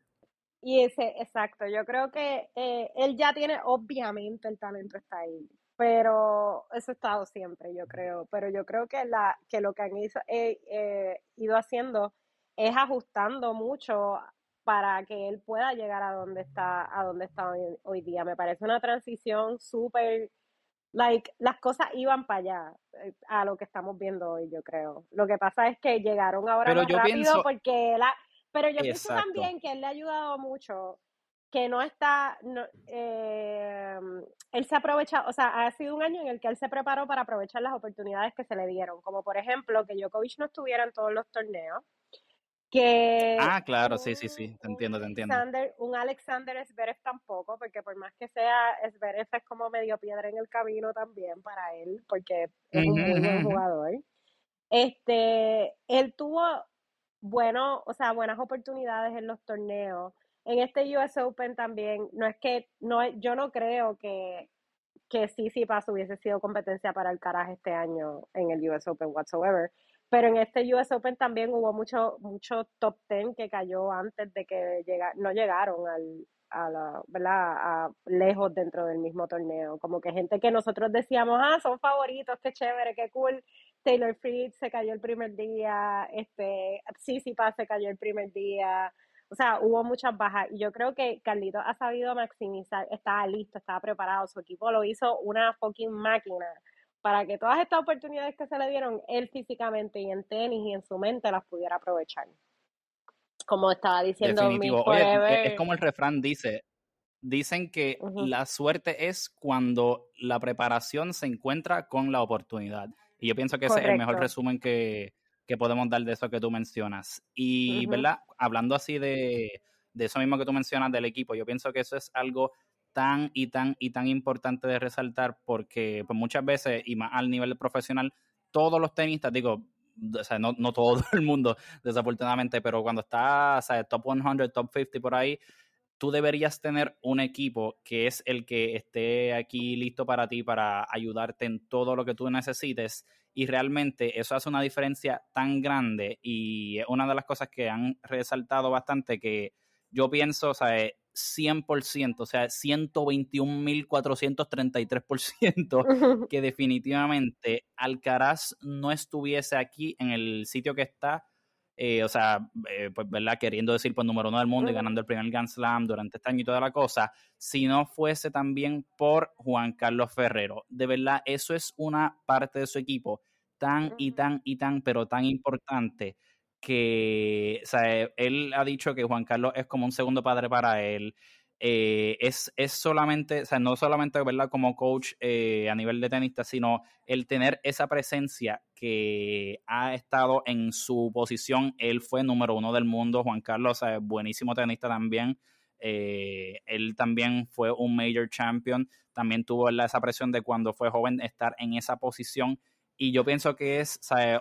Y ese, exacto, yo creo que eh, él ya tiene, obviamente el talento está ahí, pero eso ha estado siempre, yo creo, pero yo creo que, la, que lo que han eh, eh, ido haciendo es ajustando mucho para que él pueda llegar a donde está, a donde está hoy, día. Me parece una transición súper, like, las cosas iban para allá, a lo que estamos viendo hoy, yo creo. Lo que pasa es que llegaron ahora más rápido porque la, pero yo pienso también que él le ha ayudado mucho, que no está, eh, él se aprovecha, o sea, ha sido un año en el que él se preparó para aprovechar las oportunidades que se le dieron, como por ejemplo que Djokovic no estuviera en todos los torneos, que ah claro sí sí sí te entiendo te entiendo. Un Alexander Zverev tampoco porque por más que sea Zverev es como medio piedra en el camino también para él porque es un muy buen jugador. Este él tuvo bueno, o sea, buenas oportunidades en los torneos. En este US Open también, no es que, no, yo no creo que, que paso hubiese sido competencia para el carajo este año en el US Open whatsoever. Pero en este US Open también hubo mucho, mucho top ten que cayó antes de que llega, no llegaron al, a la, ¿verdad? A, lejos dentro del mismo torneo. Como que gente que nosotros decíamos, ah, son favoritos, qué chévere, qué cool. Taylor Fritz se cayó el primer día, este, Paz se cayó el primer día. O sea, hubo muchas bajas. Y yo creo que Carlito ha sabido maximizar, estaba listo, estaba preparado, su equipo lo hizo una fucking máquina para que todas estas oportunidades que se le dieron, él físicamente y en tenis y en su mente las pudiera aprovechar como estaba diciendo Definitivo. Oye, es como el refrán dice, dicen que la suerte es cuando la preparación se encuentra con la oportunidad. Y yo pienso que ese es el mejor resumen que, podemos dar de eso que tú mencionas. Y, ¿verdad? Hablando así de, de eso mismo que tú mencionas del equipo, yo pienso que eso es algo tan y tan y tan importante de resaltar porque pues muchas veces, y más al nivel profesional, todos los tenistas, digo, o sea, no, no todo el mundo, desafortunadamente, pero cuando está, o sea, top 100, top 50 por ahí, tú deberías tener un equipo que es el que esté aquí listo para ti, para ayudarte en todo lo que tú necesites. Y realmente eso hace una diferencia tan grande y es una de las cosas que han resaltado bastante que yo pienso, o sea, 100%, o sea, 121.433%, que definitivamente Alcaraz no estuviese aquí en el sitio que está, eh, o sea, eh, pues, ¿verdad? Queriendo decir, pues, número uno del mundo y ganando el primer Grand Slam durante este año y toda la cosa, si no fuese también por Juan Carlos Ferrero. De verdad, eso es una parte de su equipo tan y tan y tan, pero tan importante que, o sea, él ha dicho que Juan Carlos es como un segundo padre para él. Eh, es, es, solamente, o sea, no solamente, ¿verdad? Como coach eh, a nivel de tenista, sino el tener esa presencia que ha estado en su posición. Él fue número uno del mundo, Juan Carlos, o buenísimo tenista también. Eh, él también fue un major champion, también tuvo esa presión de cuando fue joven estar en esa posición y yo pienso que es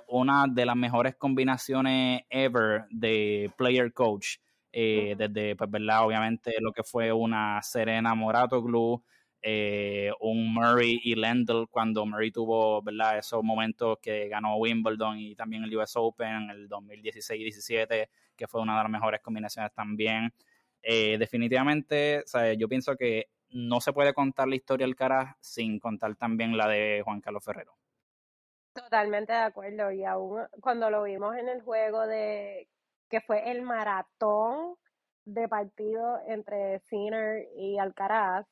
una de las mejores combinaciones ever de player coach. Eh, desde, pues, ¿verdad? Obviamente lo que fue una Serena Morato Glue, eh, un Murray y Lendl cuando Murray tuvo, ¿verdad? Esos momentos que ganó Wimbledon y también el US Open en el 2016-17, que fue una de las mejores combinaciones también. Eh, definitivamente, yo pienso que no se puede contar la historia del cara sin contar también la de Juan Carlos Ferrero. Totalmente de acuerdo. Y aún cuando lo vimos en el juego de que fue el maratón de partido entre Sinner y Alcaraz,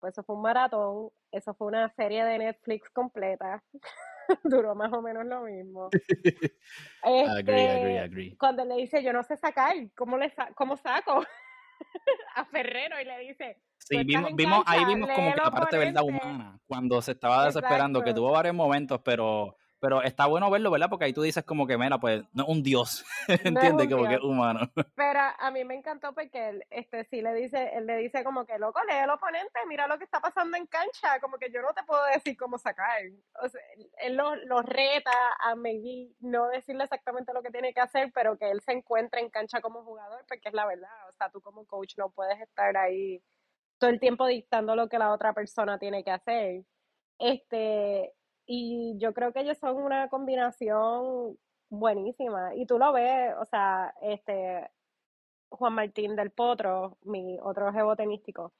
pues eso fue un maratón, eso fue una serie de Netflix completa. Duró más o menos lo mismo. Este, cuando le dice, yo no sé sacar, ¿cómo, le cómo saco? a Ferrero y le dice. Sí, vimos, vimos ahí vimos como que la parte de verdad humana, cuando se estaba desesperando, que tuvo varios momentos, pero pero está bueno verlo, ¿verdad? Porque ahí tú dices como que, mira, pues, no es un dios, ¿entiendes? como que es humano. Pero a mí me encantó porque él, este, sí le dice, él le dice como que, loco, lee al oponente, mira lo que está pasando en cancha, como que yo no te puedo decir cómo sacar. O sea, él lo, reta a maybe no decirle exactamente lo que tiene que hacer, pero que él se encuentre en cancha como jugador, porque es la verdad. O sea, tú como coach no puedes estar ahí todo el tiempo dictando lo que la otra persona tiene que hacer. Este, y yo creo que ellos son una combinación buenísima. Y tú lo ves, o sea, este Juan Martín del Potro, mi otro jevo tenístico,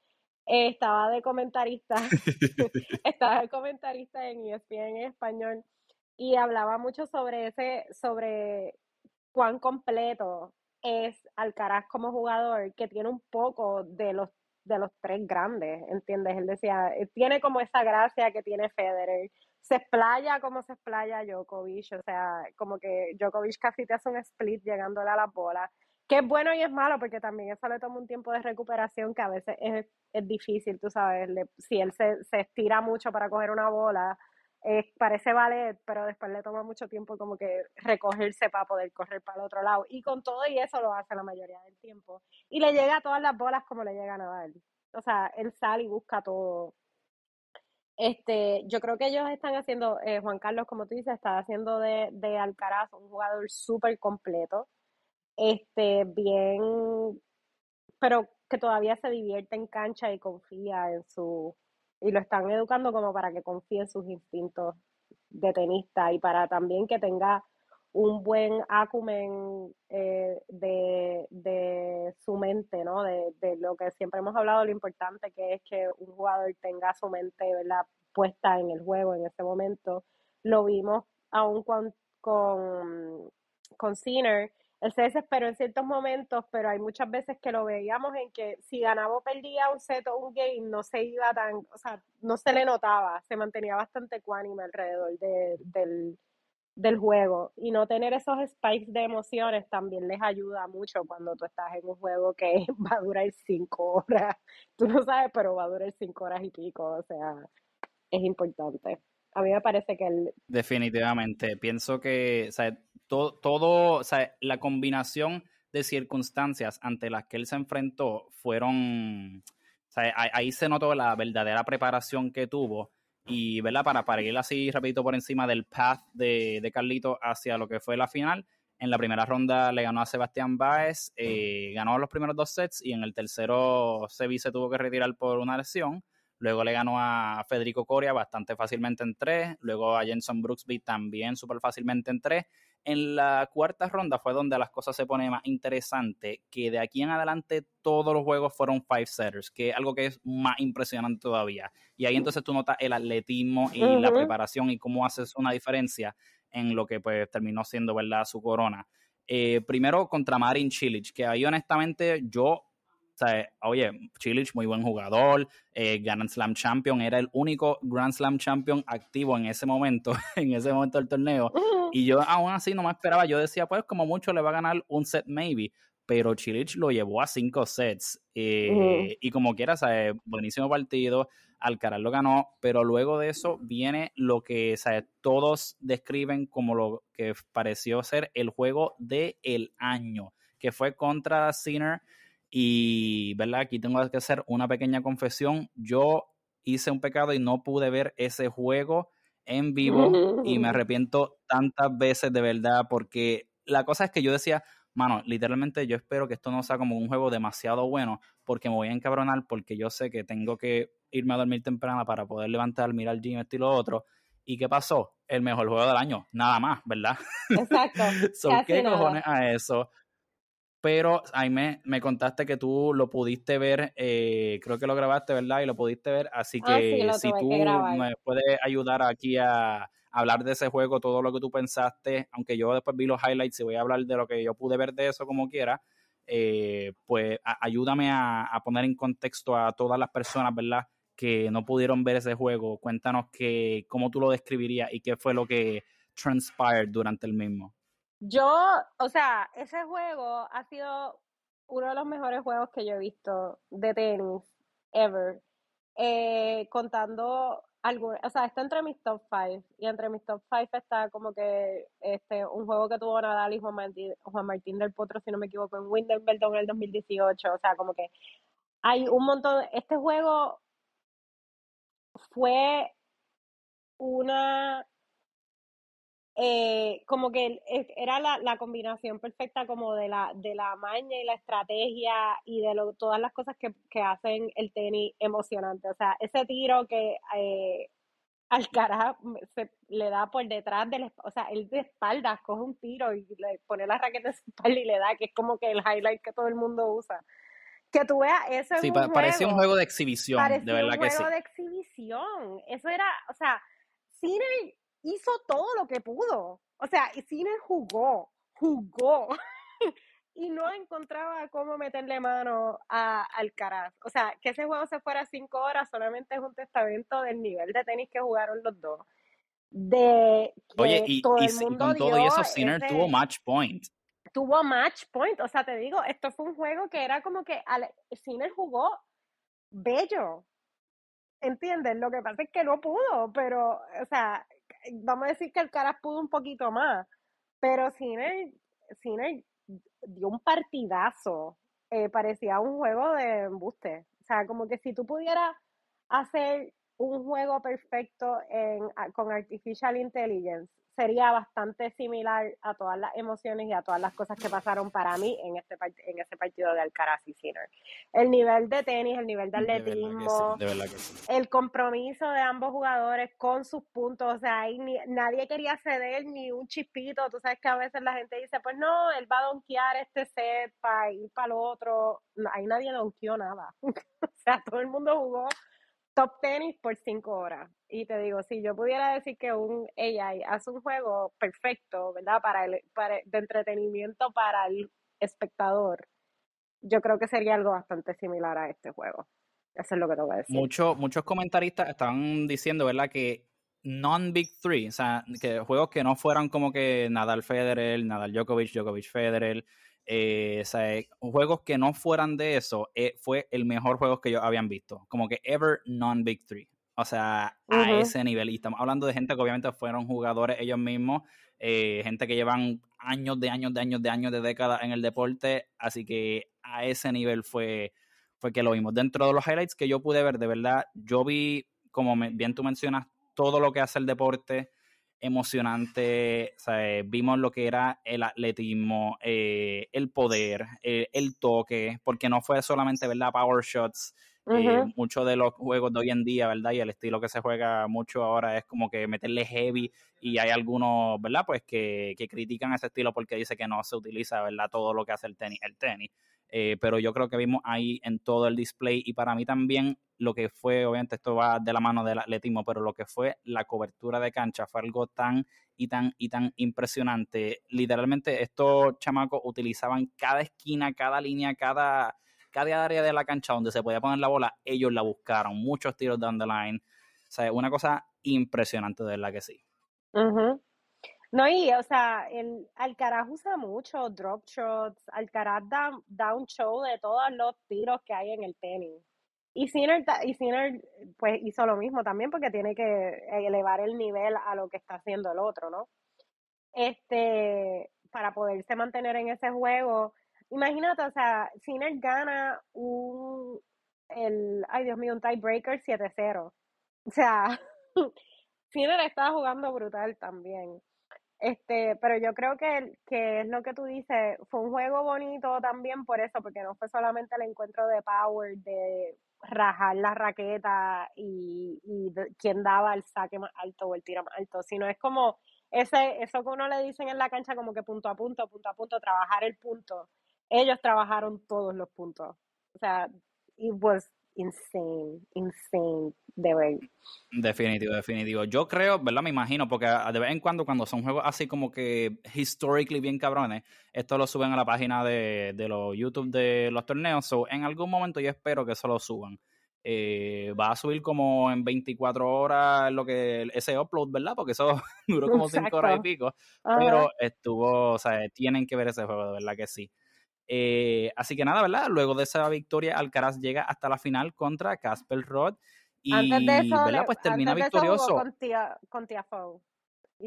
estaba de comentarista, estaba de comentarista en ESPN en español y hablaba mucho sobre ese, sobre cuán completo es Alcaraz como jugador, que tiene un poco de los de los tres grandes, ¿entiendes? Él decía, tiene como esa gracia que tiene Federer, se explaya como se explaya Djokovic, o sea, como que Djokovic casi te hace un split llegándole a la bola, que es bueno y es malo porque también eso le toma un tiempo de recuperación que a veces es, es difícil, tú sabes, si él se, se, estira mucho para coger una bola, parece ballet, pero después le toma mucho tiempo como que recogerse para poder correr para el otro lado. Y con todo y eso lo hace la mayoría del tiempo. Y le llega a todas las bolas como le llegan a él. O sea, él sale y busca todo. Este, yo creo que ellos están haciendo, eh, Juan Carlos, como tú dices, está haciendo de, de Alcaraz un jugador súper completo, este, bien, pero que todavía se divierte en cancha y confía en su, y lo están educando como para que confíe en sus instintos de tenista y para también que tenga un buen acumen eh, de, de, su mente, ¿no? De, de, lo que siempre hemos hablado, lo importante que es que un jugador tenga su mente, ¿verdad? Puesta en el juego en ese momento. Lo vimos aún con, con, con Sinner, él se desesperó en ciertos momentos, pero hay muchas veces que lo veíamos en que si ganaba o perdía un set o un game, no se iba tan, o sea, no se le notaba, se mantenía bastante ecuánime alrededor de, del, del juego y no tener esos spikes de emociones también les ayuda mucho cuando tú estás en un juego que va a durar cinco horas. Tú no sabes, pero va a durar cinco horas y pico, o sea, es importante. A mí me parece que el... Definitivamente, pienso que, o sea, todo, todo, la combinación de circunstancias ante las que él se enfrentó fueron, ahí se notó la verdadera preparación que tuvo y, ¿verdad? Para, para ir así rapidito por encima del path de, de Carlito hacia lo que fue la final, en la primera ronda le ganó a Sebastián Baez, eh, ganó los primeros dos sets y en el tercero Sebi se tuvo que retirar por una lesión. Luego le ganó a Federico Coria bastante fácilmente en tres. Luego a Jenson Brooksby también súper fácilmente en tres. En la cuarta ronda fue donde las cosas se ponen más interesantes, que de aquí en adelante todos los juegos fueron five setters, que es algo que es más impresionante todavía. Y ahí entonces tú notas el atletismo y la preparación y cómo haces una diferencia en lo que pues terminó siendo, ¿verdad?, su corona. Eh, primero contra Marin Cilic, que ahí honestamente yo o sea, oye, Chilich, muy buen jugador, eh, Grand Slam Champion, era el único Grand Slam Champion activo en ese momento, en ese momento del torneo. Y yo aún así no me esperaba, yo decía, pues como mucho le va a ganar un set maybe, pero Chilich lo llevó a cinco sets. Eh, y como quiera, ¿sabes? buenísimo partido, Alcaraz lo ganó, pero luego de eso viene lo que ¿sabes? todos describen como lo que pareció ser el juego del el año, que fue contra Sinner y, ¿verdad? Aquí tengo que hacer una pequeña confesión. Yo hice un pecado y no pude ver ese juego en vivo y me arrepiento tantas veces de verdad porque la cosa es que yo decía, mano, literalmente yo espero que esto no sea como un juego demasiado bueno porque me voy a encabronar porque yo sé que tengo que irme a dormir temprano para poder levantar, mirar el gym, esto y lo otro. ¿Y qué pasó? El mejor juego del año, nada más, ¿verdad? Exacto. ¿Qué cojones a eso? Pero ahí me, contaste que tú lo pudiste ver, eh, creo que lo grabaste, ¿verdad? Y lo pudiste ver, así ah, que si tú me puedes ayudar aquí a, hablar de ese juego, todo lo que tú pensaste, aunque yo después vi los highlights y voy a hablar de lo que yo pude ver de eso como quiera, eh, pues ayúdame a, a, poner en contexto a todas las personas, ¿verdad? Que no pudieron ver ese juego. Cuéntanos que, cómo tú lo describirías y qué fue lo que transpired durante el mismo. Yo, o sea, ese juego ha sido uno de los mejores juegos que yo he visto de tenis ever. Eh, contando algo, o sea, está entre mis top 5 y entre mis top 5 está como que este un juego que tuvo Nadal y Juan Martín, Juan Martín del Potro, si no me equivoco, en Wimbledon en el 2018, o sea, como que hay un montón, este juego fue una eh, como que era la, la, combinación perfecta como de la, de la maña y la estrategia y de lo, todas las cosas que, que hacen el tenis emocionante. O sea, ese tiro que eh, Alcaraz se le da por detrás del, o sea, él de espaldas coge un tiro y le pone la raqueta en su espalda y le da, que es como que el highlight que todo el mundo usa. Que tú veas, eso es sí, un parecía un juego de exhibición, de verdad que sí. un juego de exhibición. Eso era, o sea, cine hizo todo lo que pudo. O sea, Sinner jugó, jugó. y no encontraba cómo meterle mano a Alcaraz. O sea, que ese juego se fuera cinco horas solamente es un testamento del nivel de tenis que jugaron los dos. De Oye, y, todo el mundo con todo eso, Sinner tuvo match point. Tuvo match point. O sea, te digo, esto fue un juego que era como que Sinner jugó bello. ¿Entiendes? Lo que pasa es que no pudo, pero, o sea, vamos a decir que el Caras pudo un poquito más, pero Cine, Cine dio un partidazo. Eh, parecía un juego de embuste. O sea, como que si tú pudieras hacer un juego perfecto en, con Artificial Intelligence, sería bastante similar a todas las emociones y a todas las cosas que pasaron para mí en este en ese partido de Alcaraz y Sinner. El nivel de tenis, el nivel de atletismo, el compromiso de ambos jugadores con sus puntos, o sea, ahí nadie quería ceder ni un chispito, tú sabes que a veces la gente dice, pues no, él va a donkear este set para ir para el otro, ahí nadie donkeó nada, o sea, todo el mundo jugó top tenis por cinco horas. Y te digo, si yo pudiera decir que un AI hace un juego perfecto, ¿verdad? Para el, para, de entretenimiento para el espectador, yo creo que sería algo bastante similar a este juego. Eso es lo que te voy a decir. muchos comentaristas están diciendo, ¿verdad? Que non-Big Three, o sea, que juegos que no fueran como que Nadal Federer, Nadal Djokovic, Djokovic Federer, eh, o sea, juegos que no fueran de eso, eh, fue el mejor juego que ellos habían visto, como que ever non-Big Three. O sea, a ese nivel. Y estamos hablando de gente que obviamente fueron jugadores ellos mismos, eh, gente que llevan años de años de años de años de décadas en el deporte. Así que a ese nivel fue, fue que lo vimos. Dentro de los highlights que yo pude ver, de verdad, yo vi, como bien tú mencionas, todo lo que hace el deporte emocionante. vimos lo que era el atletismo, eh, el poder, eh, el toque, porque no fue solamente, ¿verdad? Power shots. Eh, muchos de los juegos de hoy en día, ¿verdad? Y el estilo que se juega mucho ahora es como que meterle heavy y hay algunos, ¿verdad? Pues que, que critican ese estilo porque dice que no se utiliza, ¿verdad? Todo lo que hace el tenis. El tenis. Eh, pero yo creo que vimos ahí en todo el display y para mí también lo que fue, obviamente esto va de la mano del atletismo, pero lo que fue la cobertura de cancha fue algo tan y tan y tan impresionante. Literalmente estos chamacos utilizaban cada esquina, cada línea, cada cada área de la cancha donde se podía poner la bola, ellos la buscaron. Muchos tiros down the line. O sea, una cosa impresionante, de verdad que sí. No, y o sea, el Alcaraz usa mucho drop shots. Alcaraz da, da un show de todos los tiros que hay en el tenis. Y Sinner, y Sinner, pues hizo lo mismo también porque tiene que elevar el nivel a lo que está haciendo el otro, ¿no? Este, para poderse mantener en ese juego imagínate, o sea, Sinner gana un, el, ay Dios mío, un tiebreaker 7-0. O sea, Sinner estaba jugando brutal también. Este, pero yo creo que, que es lo que tú dices, fue un juego bonito también por eso, porque no fue solamente el encuentro de power, de rajar la raqueta y, y quién daba el saque más alto o el tiro más alto, sino es como ese, eso que uno le dicen en la cancha como que punto a punto, punto a punto, trabajar el punto ellos trabajaron todos los puntos. O sea, it was insane, insane de ver. Definitivo, definitivo. Yo creo, ¿verdad? Me imagino, porque de vez en cuando, cuando son juegos así como que históricamente bien cabrones, esto lo suben a la página de, de los YouTube de los torneos. So, en algún momento yo espero que eso lo suban. Eh, va a subir como en 24 horas lo que ese upload, ¿verdad? Porque eso duró como 5 horas y pico. Pero estuvo, o sea, tienen que ver ese juego, de verdad que sí. Eh, así que nada, ¿verdad? Luego de esa victoria, Alcaraz llega hasta la final contra Casper Roth. Y, ¿verdad? Pues termina victorioso. con, tía, con Tiafoe.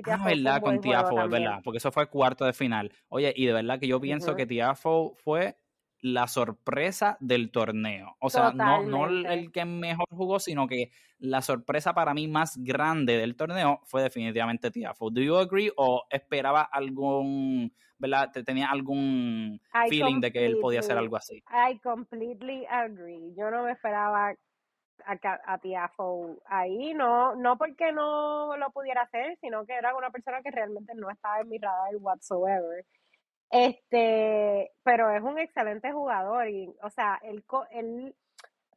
Ah, verdad, con Tiafoe, verdad, porque eso fue cuarto de final. Oye, y de verdad que yo pienso que Tiafoe fue la sorpresa del torneo. O sea, no, no el que mejor jugó, sino que la sorpresa para mí más grande del torneo fue definitivamente Tiafo. ¿Do you agree o esperaba algún, verdad, tenía algún feeling de que él podía hacer algo así? I completely agree. Yo no me esperaba a, a Tiafo ahí, no, no porque no lo pudiera hacer, sino que era una persona que realmente no estaba en mi radar whatsoever. Este, pero es un excelente jugador y, o sea, él, él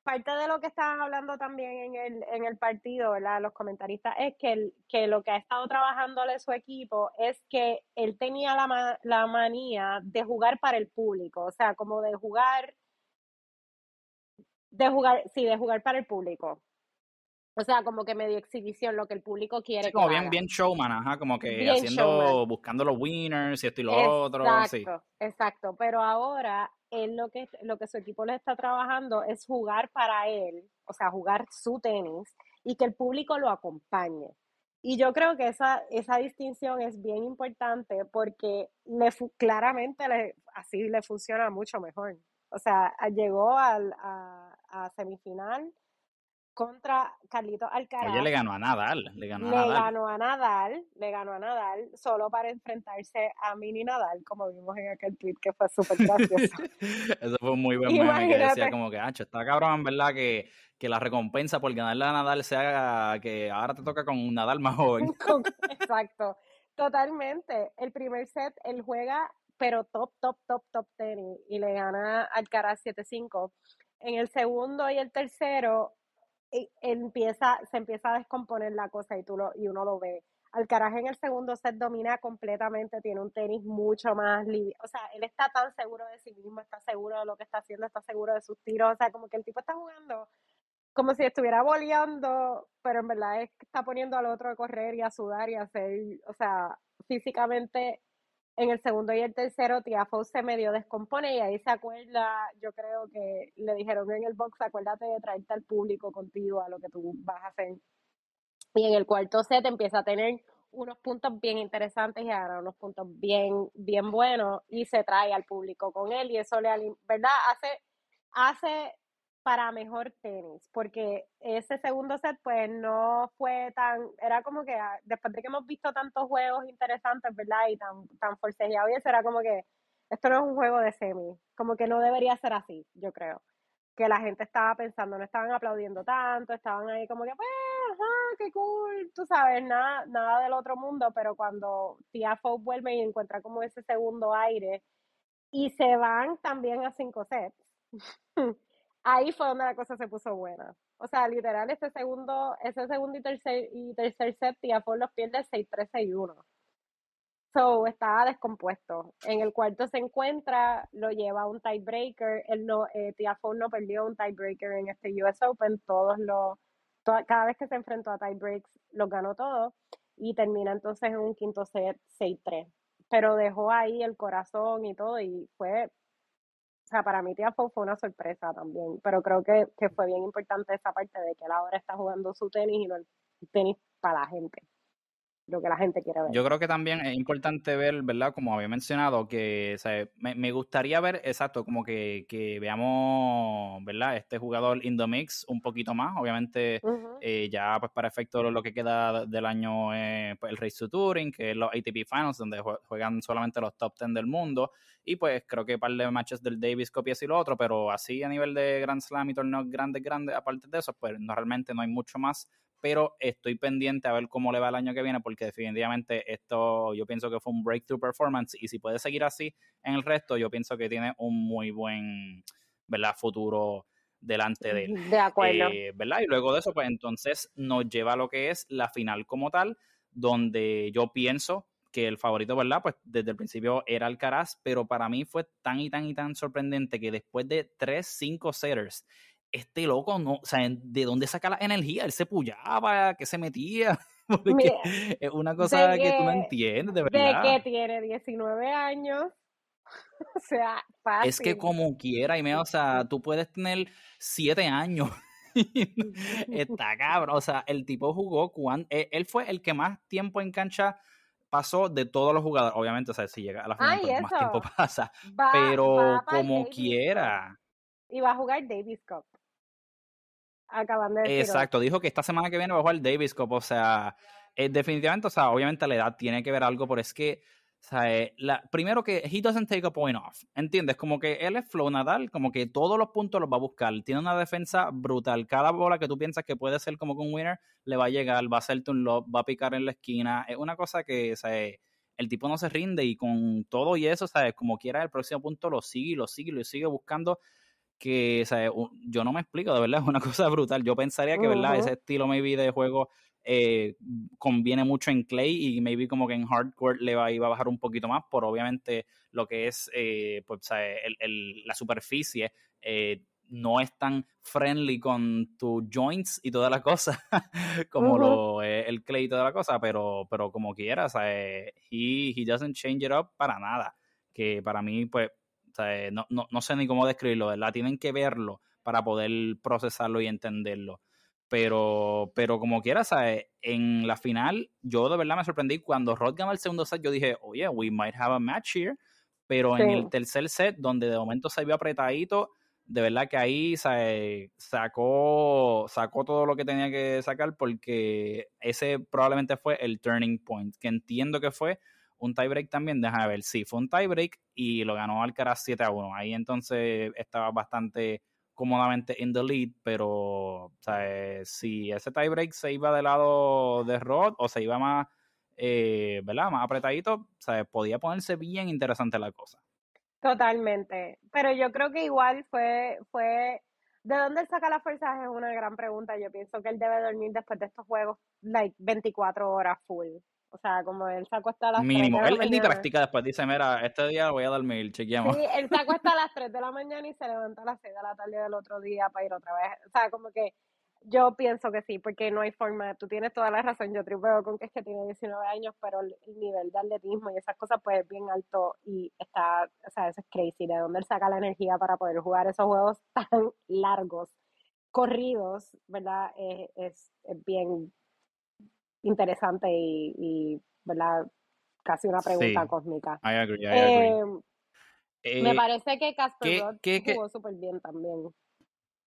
parte de lo que estaban hablando también en el, en el partido, ¿verdad? Los comentaristas, es que, que lo que ha estado trabajándole su equipo es que él tenía la, la manía de jugar para el público, o sea, como de jugar, de jugar, sí, de jugar para el público. O sea, como que medio exhibición, lo que el público quiere. Sí, como bien, bien showman, ajá, como que haciendo, buscando los winners y esto y lo otro. Exacto, exacto. Pero ahora, él lo que, lo que su equipo le está trabajando es jugar para él, o sea, jugar su tenis y que el público lo acompañe. Y yo creo que esa, esa distinción es bien importante porque le, claramente le, así le funciona mucho mejor. O sea, llegó al, a, a semifinal contra Carlito Alcaraz. Ella le ganó a Nadal. Le ganó a le Nadal. ganó a Nadal, le ganó a Nadal, solo para enfrentarse a Mini Nadal, como vimos en aquel tweet que fue súper gracioso. Eso fue un muy buen meme que decía como que, ancho, está cabrón, ¿verdad? Que, que la recompensa por ganarle a Nadal sea que ahora te toca con un Nadal más joven. Exacto, totalmente. El primer set, él juega, pero top, top, top, top tenis, y le gana Alcaraz 7-5. En el segundo y el tercero, empieza, se empieza a descomponer la cosa y, tú lo, y uno lo ve. Alcaraz en el segundo set domina completamente, tiene un tenis mucho más libre. O sea, él está tan seguro de sí mismo, está seguro de lo que está haciendo, está seguro de sus tiros. O sea, como que el tipo está jugando como si estuviera boleando, pero en verdad es que está poniendo al otro a correr y a sudar y a hacer, o sea, físicamente en el segundo y el tercero Tiafo se medio descompone y ahí se acuerda, yo creo que le dijeron en el box, acuérdate de traerte al público contigo a lo que tú vas a hacer. Y en el cuarto set empieza a tener unos puntos bien interesantes y ahora unos puntos bien, bien buenos y se trae al público con él y eso le, ¿verdad? Hace, hace para mejor tenis, porque ese segundo set pues no fue tan, era como que ah, después de que hemos visto tantos juegos interesantes, ¿verdad? Y tan, tan forcejeados y eso era como que esto no es un juego de semi, como que no debería ser así, yo creo. Que la gente estaba pensando, no estaban aplaudiendo tanto, estaban ahí como que, pues, ajá, qué cool, tú sabes, nada, nada del otro mundo, pero cuando Tiafo vuelve y encuentra como ese segundo aire y se van también a cinco sets. ahí fue donde la cosa se puso buena. O sea, literal, ese segundo, ese segundo y tercer, y tercer set, Tiafoe los pierde 6-3, 6-1. So, estaba descompuesto. En el cuarto se encuentra, lo lleva a un tiebreaker. Él no, eh, Tiafoe no perdió un tiebreaker en este US Open. Todos los, cada vez que se enfrentó a tiebreaks, los ganó todos. Y termina entonces en un quinto set 6-3. Pero dejó ahí el corazón y todo, y fue o sea, para mí Tiafoe fue una sorpresa también, pero creo que, que fue bien importante esa parte de que él ahora está jugando su tenis y no el tenis para la gente lo que la gente quiere ver. Yo creo que también es importante ver, ¿verdad? Como había mencionado, que me, gustaría ver, exacto, como que, que, veamos, ¿verdad? Este jugador Indomix un poquito más. Obviamente, eh, ya pues para efecto lo que queda del año eh, pues, el Race to Touring, que es los ATP Finals, donde juegan solamente los top 10 del mundo. Y pues creo que un par de matches del Davis Cup y lo otro, pero así a nivel de Grand Slam y torneos grandes, grandes, aparte de eso, pues no, realmente no hay mucho más pero estoy pendiente a ver cómo le va el año que viene, porque definitivamente esto yo pienso que fue un breakthrough performance y si puede seguir así en el resto, yo pienso que tiene un muy buen ¿verdad? futuro delante de él. De acuerdo. Eh, ¿Verdad? Y luego de eso, pues entonces nos lleva a lo que es la final como tal, donde yo pienso que el favorito, ¿verdad? Pues desde el principio era Alcaraz, pero para mí fue tan y tan y tan sorprendente que después de tres, cinco setters este loco no, o sea, ¿de dónde saca la energía? Él se pullaba, que se metía. Porque es una cosa que, tú no entiendes, de verdad. De que tiene 19 años. O sea, fácil. Es que como quiera, y me, o sea, tú puedes tener 7 años. Está cabrón. O sea, el tipo jugó cuando. E, él fue el que más tiempo en cancha pasó de todos los jugadores. Obviamente, o sea, si llega a la final, más tiempo pasa. pero como quiera. Y va a jugar Davis Cup acaban de Exacto, dijo que esta semana que viene va a jugar Davis Cup, o sea, eh, definitivamente, o sea, obviamente la edad tiene que ver algo, pero es que, o sea, eh, la, primero que he doesn't take a point off, ¿entiendes? Como que él es flow Nadal, como que todos los puntos los va a buscar, tiene una defensa brutal, cada bola que tú piensas que puede ser como un winner, le va a llegar, va a hacerte un lob, va a picar en la esquina, es una cosa que, o sea, el tipo no se rinde y con todo y eso, ¿sabes? Como quiera, el próximo punto lo sigue, lo sigue, lo sigue buscando que yo no me explico, de verdad, es una cosa brutal. Yo pensaría que, ¿verdad? Ese estilo maybe de juego eh, conviene mucho en clay y maybe como que en hardcore le va, iba a bajar un poquito más por obviamente lo que es eh, pues, el, la superficie. Eh, no es tan friendly con tus joints y toda la cosa como lo, el clay y toda la cosa, pero, pero como quieras, he, he doesn't change it up para nada. Que para mí, pues, no, no, no, sé ni cómo describirlo, ¿verdad? Tienen que verlo para poder procesarlo y entenderlo. Pero, pero como quiera, ¿sabes? En la final, yo de verdad me sorprendí cuando Rod ganó el segundo set. Yo dije, oye, we might have a match here. Pero en el tercer set, donde de momento se vio apretadito, de verdad que ahí sacó, sacó todo lo que tenía que sacar porque ese probablemente fue el turning point, que entiendo que fue un tiebreak también, déjame ver, sí, fue un tiebreak y lo ganó Alcaraz 7 a 1. Ahí entonces estaba bastante cómodamente en the lead, pero sea, si ese tiebreak se iba del lado de Rod o se iba más, eh, ¿verdad? Más apretadito, sea, podía ponerse bien interesante la cosa. Totalmente, pero yo creo que igual fue, fue, ¿de dónde saca las fuerzas? Es una gran pregunta. Yo pienso que él debe dormir después de estos juegos, like 24 horas full. O sea, como él se acuesta a las Mínimo. 3 de la él, él ni practica después. Dice, mira, este día voy a dormir, chequeamos. Sí, él se acuesta a las 3 de la mañana y se levanta a las 6 de la tarde del otro día para ir otra vez. O sea, como que yo pienso que sí, porque no hay forma, tú tienes toda la razón, yo tripeo con que es que tiene 19 años, pero el, nivel de atletismo y esas cosas pues es bien alto y está, o sea, eso es crazy, de dónde él saca la energía para poder jugar esos juegos tan largos, corridos, ¿verdad? es, bien interesante y, ¿verdad? Casi una pregunta cósmica. I agree, I agree. Em, me eh, parece que Casper Roth jugó súper bien también.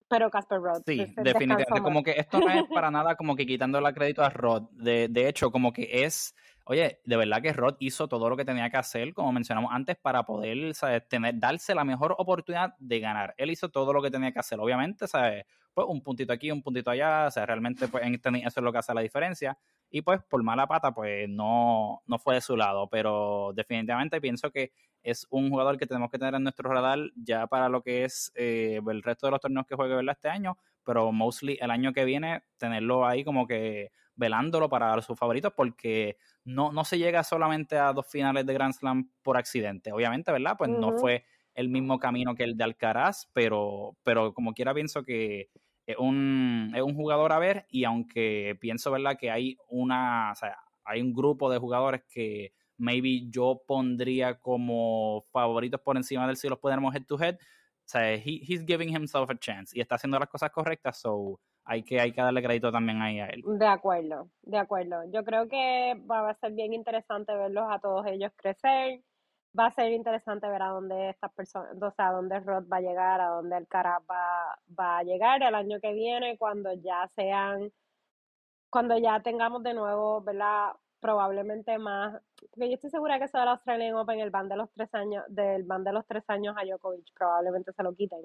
Pero Casper Rod. Sí, definitivamente. Como que esto no es para nada como que quitando la crédito a Rod. De, de hecho, como que es. Oye, de verdad que Rod hizo todo lo que tenía que hacer, como mencionamos antes, para poder Tener, darse la mejor oportunidad de ganar. Él hizo todo lo que tenía que hacer. Obviamente, ¿sabes? Pues un puntito aquí, un puntito allá. O sea, realmente pues, eso es lo que hace la diferencia. Y pues por mala pata, pues no, no fue de su lado. Pero definitivamente pienso que es un jugador que tenemos que tener en nuestro radar ya para lo que es eh, el resto de los torneos que juegue ¿verdad? este año, pero mostly el año que viene tenerlo ahí como que velándolo para sus favoritos porque no, no se llega solamente a dos finales de Grand Slam por accidente, obviamente, ¿verdad? Pues no fue el mismo camino que el de Alcaraz, pero, pero como quiera pienso que es un, es un jugador a ver y aunque pienso, ¿verdad? Que hay una, o sea, hay un grupo de jugadores que maybe yo pondría como favoritos por encima del si los ponemos head to head. O sea, he's giving himself a chance y está haciendo las cosas correctas, so hay que, hay que darle crédito también ahí a él. De acuerdo, de acuerdo. Yo creo que va a ser bien interesante verlos a todos ellos crecer. Va a ser interesante ver a dónde estas personas, o sea, a dónde Rod va a llegar, a dónde el Carap va, va a llegar el año que viene, cuando ya sean, cuando ya tengamos de nuevo, ¿verdad? probablemente más, porque yo estoy segura que eso del Australian Open, el ban de los tres años, del ban de los tres años a Djokovic, probablemente se lo quiten.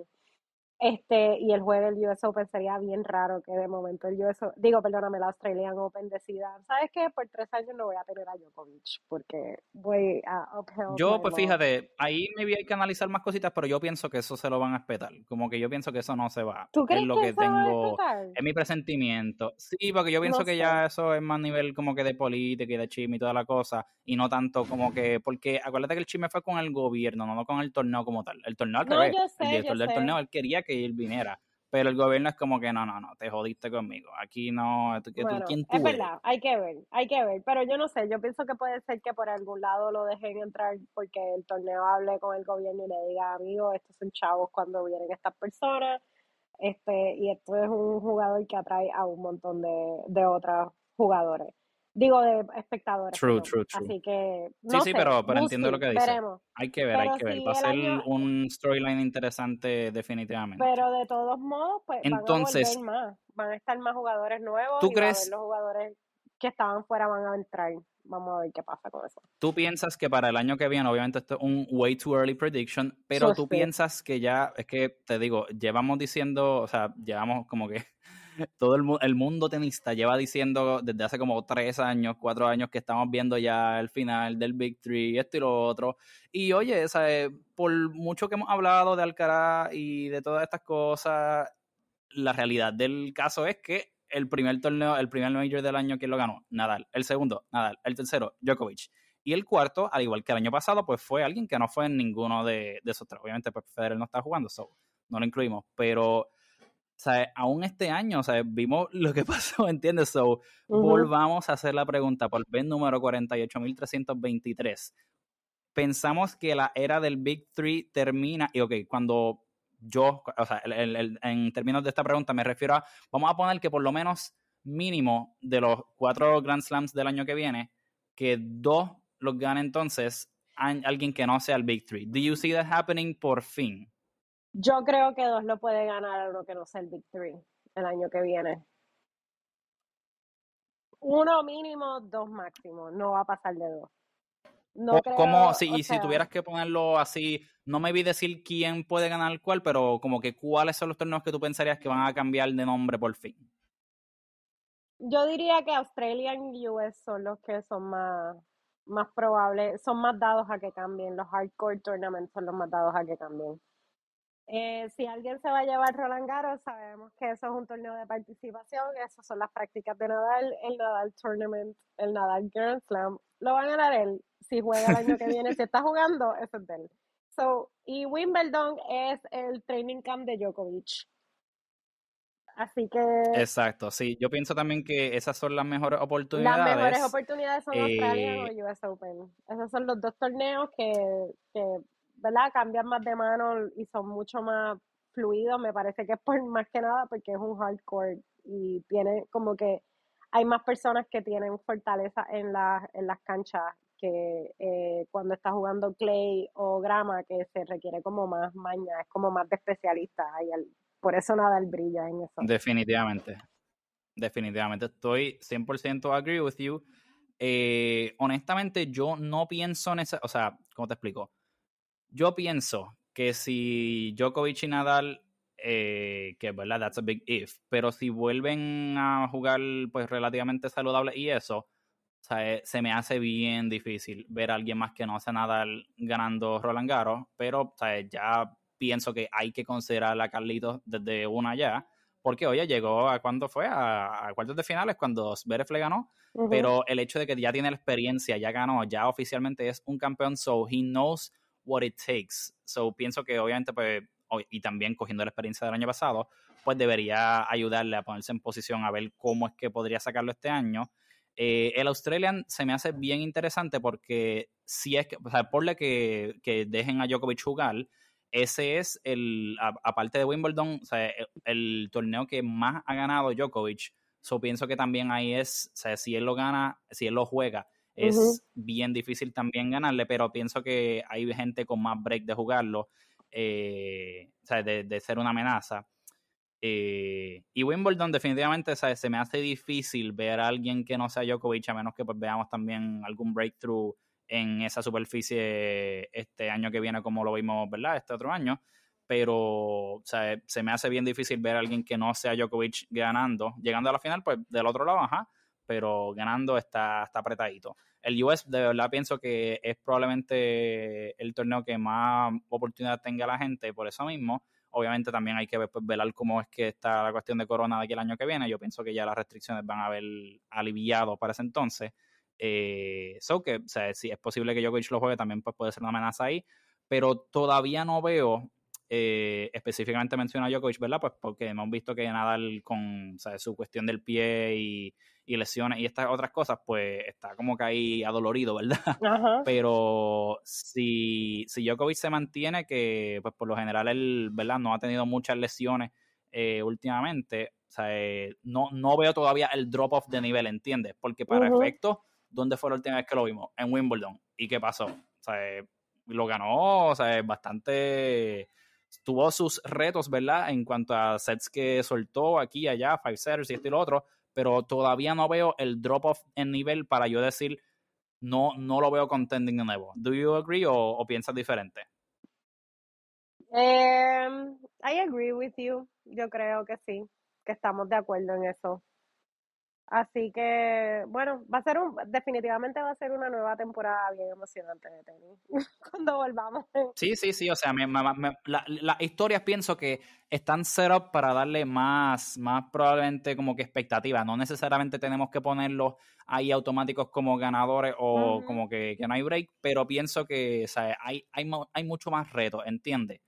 Este, y el jueves del US Open sería bien raro que de momento el US digo, perdóname, la Australian Open decida, ¿sabes qué? Por tres años no voy a tener a Djokovic porque voy a uphill. Yo, pues fíjate, ahí me hay que analizar más cositas, pero yo pienso que eso se lo van a espetar. Como que yo pienso que eso no se va. ¿Tú crees es lo que, tengo, es mi presentimiento. Sí, porque yo pienso que ya eso es más nivel como que de política y de chisme y toda la cosa, y no tanto como que, porque acuérdate que el chisme fue con el gobierno, no con el torneo como tal. El torneo al no, revés. el director del torneo, él quería que él viniera. Pero el gobierno es como que no, no, no, te jodiste conmigo. Aquí no, ¿quién Es verdad, hay que ver, hay que ver. Pero yo no sé, yo pienso que puede ser que por algún lado lo dejen entrar porque el torneo hable con el gobierno y le diga, amigo, estos son chavos cuando vienen estas personas. Este, y esto es un jugador que atrae a un montón de, de otros jugadores. Digo, de espectadores. True, true, true. Así que. sí, sí, pero, pero entiendo lo que dice. Hay que ver, hay que ver. Va a ser un storyline interesante, definitivamente. Pero de todos modos, pues. Entonces. Van a, más. van a estar más jugadores nuevos. ¿Tú crees? los jugadores que estaban fuera van a entrar. Vamos a ver qué pasa con eso. ¿Tú piensas que para el año que viene, obviamente esto es un way too early prediction, pero tú piensas que ya, es que te digo, llevamos diciendo, o sea, llevamos como que todo el, el, mundo tenista lleva diciendo desde hace como tres años, cuatro años que estamos viendo ya el final del Big Three, esto y lo otro. Y oye, por mucho que hemos hablado de Alcaraz y de todas estas cosas, la realidad del caso es que el primer torneo, el primer major del año, ¿quién lo ganó? Nadal. El segundo, Nadal. El tercero, Djokovic. Y el cuarto, al igual que el año pasado, pues fue alguien que no fue en ninguno de, esos tres. Obviamente, pues Federer no está jugando, so no lo incluimos. Pero sea, aún este año, o sea, vimos lo que pasó, ¿entiendes? So, volvamos a hacer la pregunta por vez número 48.323. Pensamos que la era del Big Three termina, y ok, cuando yo, o sea, en términos de esta pregunta me refiero a, vamos a poner que por lo menos mínimo de los cuatro Grand Slams del año que viene, que dos los gane entonces alguien que no sea el Big Three. Do you see that happening por fin? Yo creo que dos lo puede ganar uno que no sea el Big Three el año que viene. Uno mínimo, dos máximo. No va a pasar de dos. No como si, y si tuvieras que ponerlo así, no me vi decir quién puede ganar cuál, pero como que cuáles son los torneos que tú pensarías que van a cambiar de nombre por fin. Yo diría que Australia y US son los que son más, más probables, son más dados a que cambien. Los hardcore tournaments son los más dados a que cambien. Eh, si alguien se va a llevar Roland Garros, sabemos que eso es un torneo de participación, esas son las prácticas de Nadal, el Nadal Tournament, el Nadal Grand Slam, lo van a ganar él. Si juega el año que viene, si está jugando, eso es de él. So, y Wimbledon es el training camp de Djokovic. Así que... Exacto, sí. Yo pienso también que esas son las mejores oportunidades. Las mejores oportunidades son Australia o eh, US Open. Esos son los dos torneos que, que, ¿verdad? Cambian más de mano y son mucho más fluidos. Me parece que es por más que nada porque es un hardcore y tiene como que hay más personas que tienen fortaleza en, la, en las canchas que eh, cuando está jugando clay o grama que se requiere como más maña, es como más de especialista. Y por eso nada el brilla en eso. Definitivamente. Definitivamente. Estoy 100% agree with you. Eh, honestamente, yo no pienso en esa. O sea, ¿cómo te explico? Yo pienso que si Djokovic y Nadal, eh, que verdad, that's a big if, pero si vuelven a jugar pues relativamente saludable y eso, o sea, se me hace bien difícil ver a alguien más que no hace Nadal ganando Roland Garros, pero o sea, ya pienso que hay que considerar a Carlitos desde una ya, porque oye, llegó a cuando fue, a, cuartos de finales cuando Zverev le ganó, pero el hecho de que ya tiene la experiencia, ya ganó, ya oficialmente es un campeón, so he knows what it takes. So pienso que obviamente, pues, y también cogiendo la experiencia del año pasado, pues debería ayudarle a ponerse en posición a ver cómo es que podría sacarlo este año. Eh, el Australian se me hace bien interesante porque si es que, o sea, por que, que dejen a Djokovic jugar, ese es el, aparte de Wimbledon, o sea, el, torneo que más ha ganado Djokovic. So pienso que también ahí es, o sea, si él lo gana, si él lo juega, es bien difícil también ganarle, pero pienso que hay gente con más break de jugarlo, eh, o sea, de, ser una amenaza. Eh, y Wimbledon definitivamente se me hace difícil ver a alguien que no sea Djokovic, a menos que pues, veamos también algún breakthrough en esa superficie este año que viene como lo vimos, ¿verdad? Este otro año. Pero, sea, se me hace bien difícil ver a alguien que no sea Djokovic ganando. Llegando a la final, pues del otro lado, ajá, pero ganando está, está apretadito. El US, de verdad, pienso que es probablemente el torneo que más oportunidad tenga la gente, por eso mismo. Obviamente también hay que ver, pues, velar cómo es que está la cuestión de corona de aquí el año que viene. Yo pienso que ya las restricciones van a haber aliviado para ese entonces. Eh, so que, o sea, si es posible que Djokovic lo juegue, también pues, puede ser una amenaza ahí, pero todavía no veo eh, específicamente menciona a Djokovic, ¿verdad? Pues porque hemos visto que Nadal con su cuestión del pie y, lesiones y estas otras cosas, pues está como que ahí adolorido, ¿verdad? Pero si, si Djokovic se mantiene, que pues por lo general él, ¿verdad? No ha tenido muchas lesiones eh, últimamente, o sea, eh, no, no veo todavía el drop-off de nivel, ¿entiendes? Porque para efectos ¿dónde fue la última vez que lo vimos? En Wimbledon. ¿Y qué pasó? O sea, lo ganó, o sea, bastante tuvo sus retos, ¿verdad? En cuanto a sets que soltó aquí y allá, five setters y esto y lo otro, pero todavía no veo el drop off en nivel para yo decir no, no lo veo contending de nuevo. ¿Do you agree o, piensas diferente? Um, I agree with you. Yo creo que sí, que estamos de acuerdo en eso. Así que, bueno, va a ser un, definitivamente va a ser una nueva temporada bien emocionante de tenis cuando volvamos. Sí, sí, sí, o sea, las historias pienso que están set up para darle más, más probablemente como que expectativa. No necesariamente tenemos que ponerlos ahí automáticos como ganadores o como que, no hay break, pero pienso que, o sea, hay, hay, hay mucho más reto, ¿entiendes?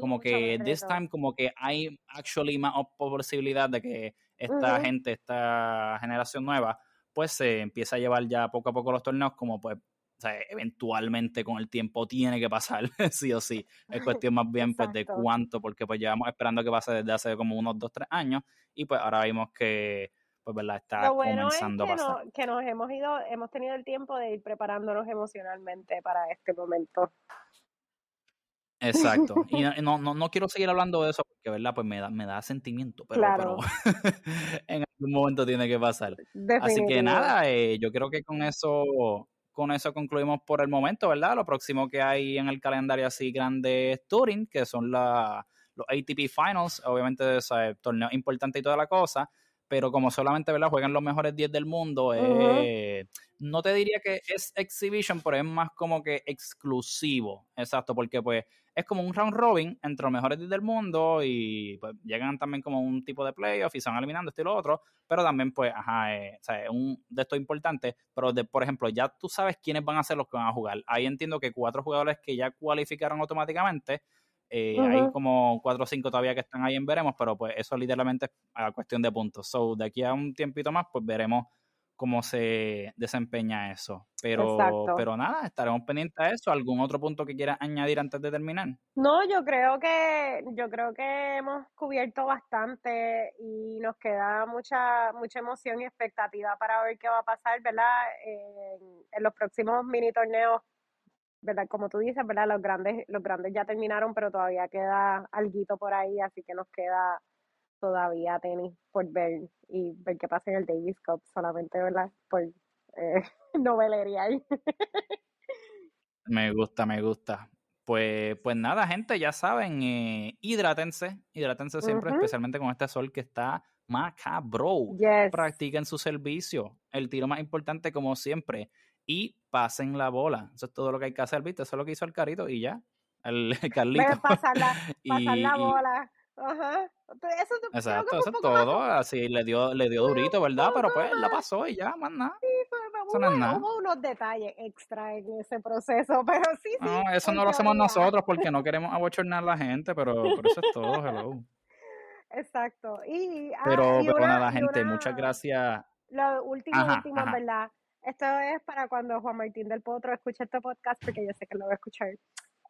como que this time como que hay actually más posibilidad de que esta gente, esta generación nueva, pues se empieza a llevar ya poco a poco los torneos como pues o sea, eventualmente con el tiempo tiene que pasar, sí o sí. Es cuestión más bien pues de cuánto, porque pues llevamos esperando que pase desde hace como unos dos, tres años y pues ahora vimos que pues verdad está comenzando a pasar. que nos hemos ido, hemos tenido el tiempo de ir preparándonos emocionalmente para este momento. Exacto. Y no, no, no, quiero seguir hablando de eso porque, ¿verdad? Pues me da, me da sentimiento, pero, pero en algún momento tiene que pasar. Así que nada, eh, yo creo que con eso con eso concluimos por el momento, ¿verdad? Lo próximo que hay en el calendario así grande es Turing, que son la, los ATP Finals, obviamente es torneo importante y toda la cosa, pero como solamente ¿verdad? juegan los mejores 10 del mundo, eh, no te diría que es exhibition, pero es más como que exclusivo, exacto, porque pues es como un round robin entre los mejores del mundo y pues llegan también como un tipo de playoff y se van eliminando esto y lo otro, pero también pues, ajá, eh, o sea, un de esto importante, pero de, por ejemplo, ya tú sabes quiénes van a ser los que van a jugar. Ahí entiendo que cuatro jugadores que ya cualificaron automáticamente, Eh, hay como cuatro o cinco todavía que están ahí en veremos, pero pues eso literalmente es a cuestión de puntos. So, de aquí a un tiempito más, pues veremos cómo se desempeña eso. Pero, pero nada, estaremos pendientes a eso. ¿Algún otro punto que quieras añadir antes de terminar? No, yo creo que, yo creo que hemos cubierto bastante y nos queda mucha, mucha emoción y expectativa para ver qué va a pasar, ¿verdad? En, en los próximos mini torneos, ¿verdad? Como tú dices, ¿verdad? Los grandes, los grandes ya terminaron, pero todavía queda alguito por ahí, así que nos queda todavía tenis por ver y ver qué pasa en el Davis Cup, solamente, ¿verdad? Por eh, novelería. me gusta, me gusta. Pues, pues nada, gente, ya saben, eh, hidrátense, hidrátense siempre, especialmente con este sol que está macabro. Practiquen su servicio, el tiro más importante como siempre, y pasen la bola. Eso es todo lo que hay que hacer, ¿viste? Eso es lo que hizo el carito y ya, el, Carlito. pasar la, pasar la bola. Ajá. Eso, Exacto, eso es todo. Así le dio, le dio durito, ¿verdad? Pero pues la pasó y ya, más nada. Sí, hubo, unos detalles extra en ese proceso, pero sí, sí. No, eso no lo hacemos nosotros porque no queremos abochornar a la gente, pero, pero eso es todo, hello. Exacto. Y, ah, pero, pero nada, gente, muchas gracias. Lo último, último, ¿verdad? Esto es para cuando Juan Martín del Potro escuche este podcast, porque yo sé que lo va a escuchar.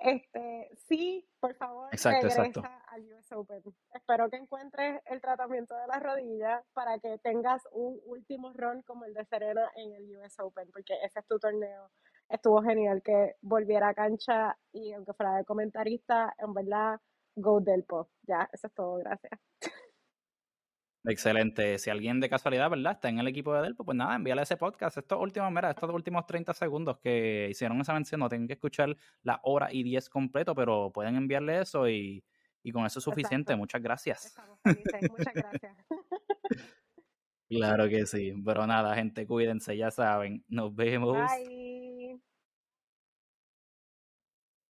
Este, sí, por favor, exacto, regresa al US Open. Espero que encuentres el tratamiento de la rodilla para que tengas un último run como el de Serena en el US Open, porque ese es tu torneo. Estuvo genial que volviera a cancha y aunque fuera de comentarista, en verdad, go Delpo. Ya, eso es todo, gracias. Excelente. Si alguien de casualidad, ¿verdad? Está en el equipo de Delpo, pues nada, envíale ese podcast. Estos últimos, mira, estos últimos 30 segundos que hicieron esa mención, no tienen que escuchar la hora y 10 completo, pero pueden enviarle eso y, con eso es suficiente. Muchas gracias. Muchas gracias. claro que sí. Pero nada, gente, cuídense, ya saben. Nos vemos. Bye.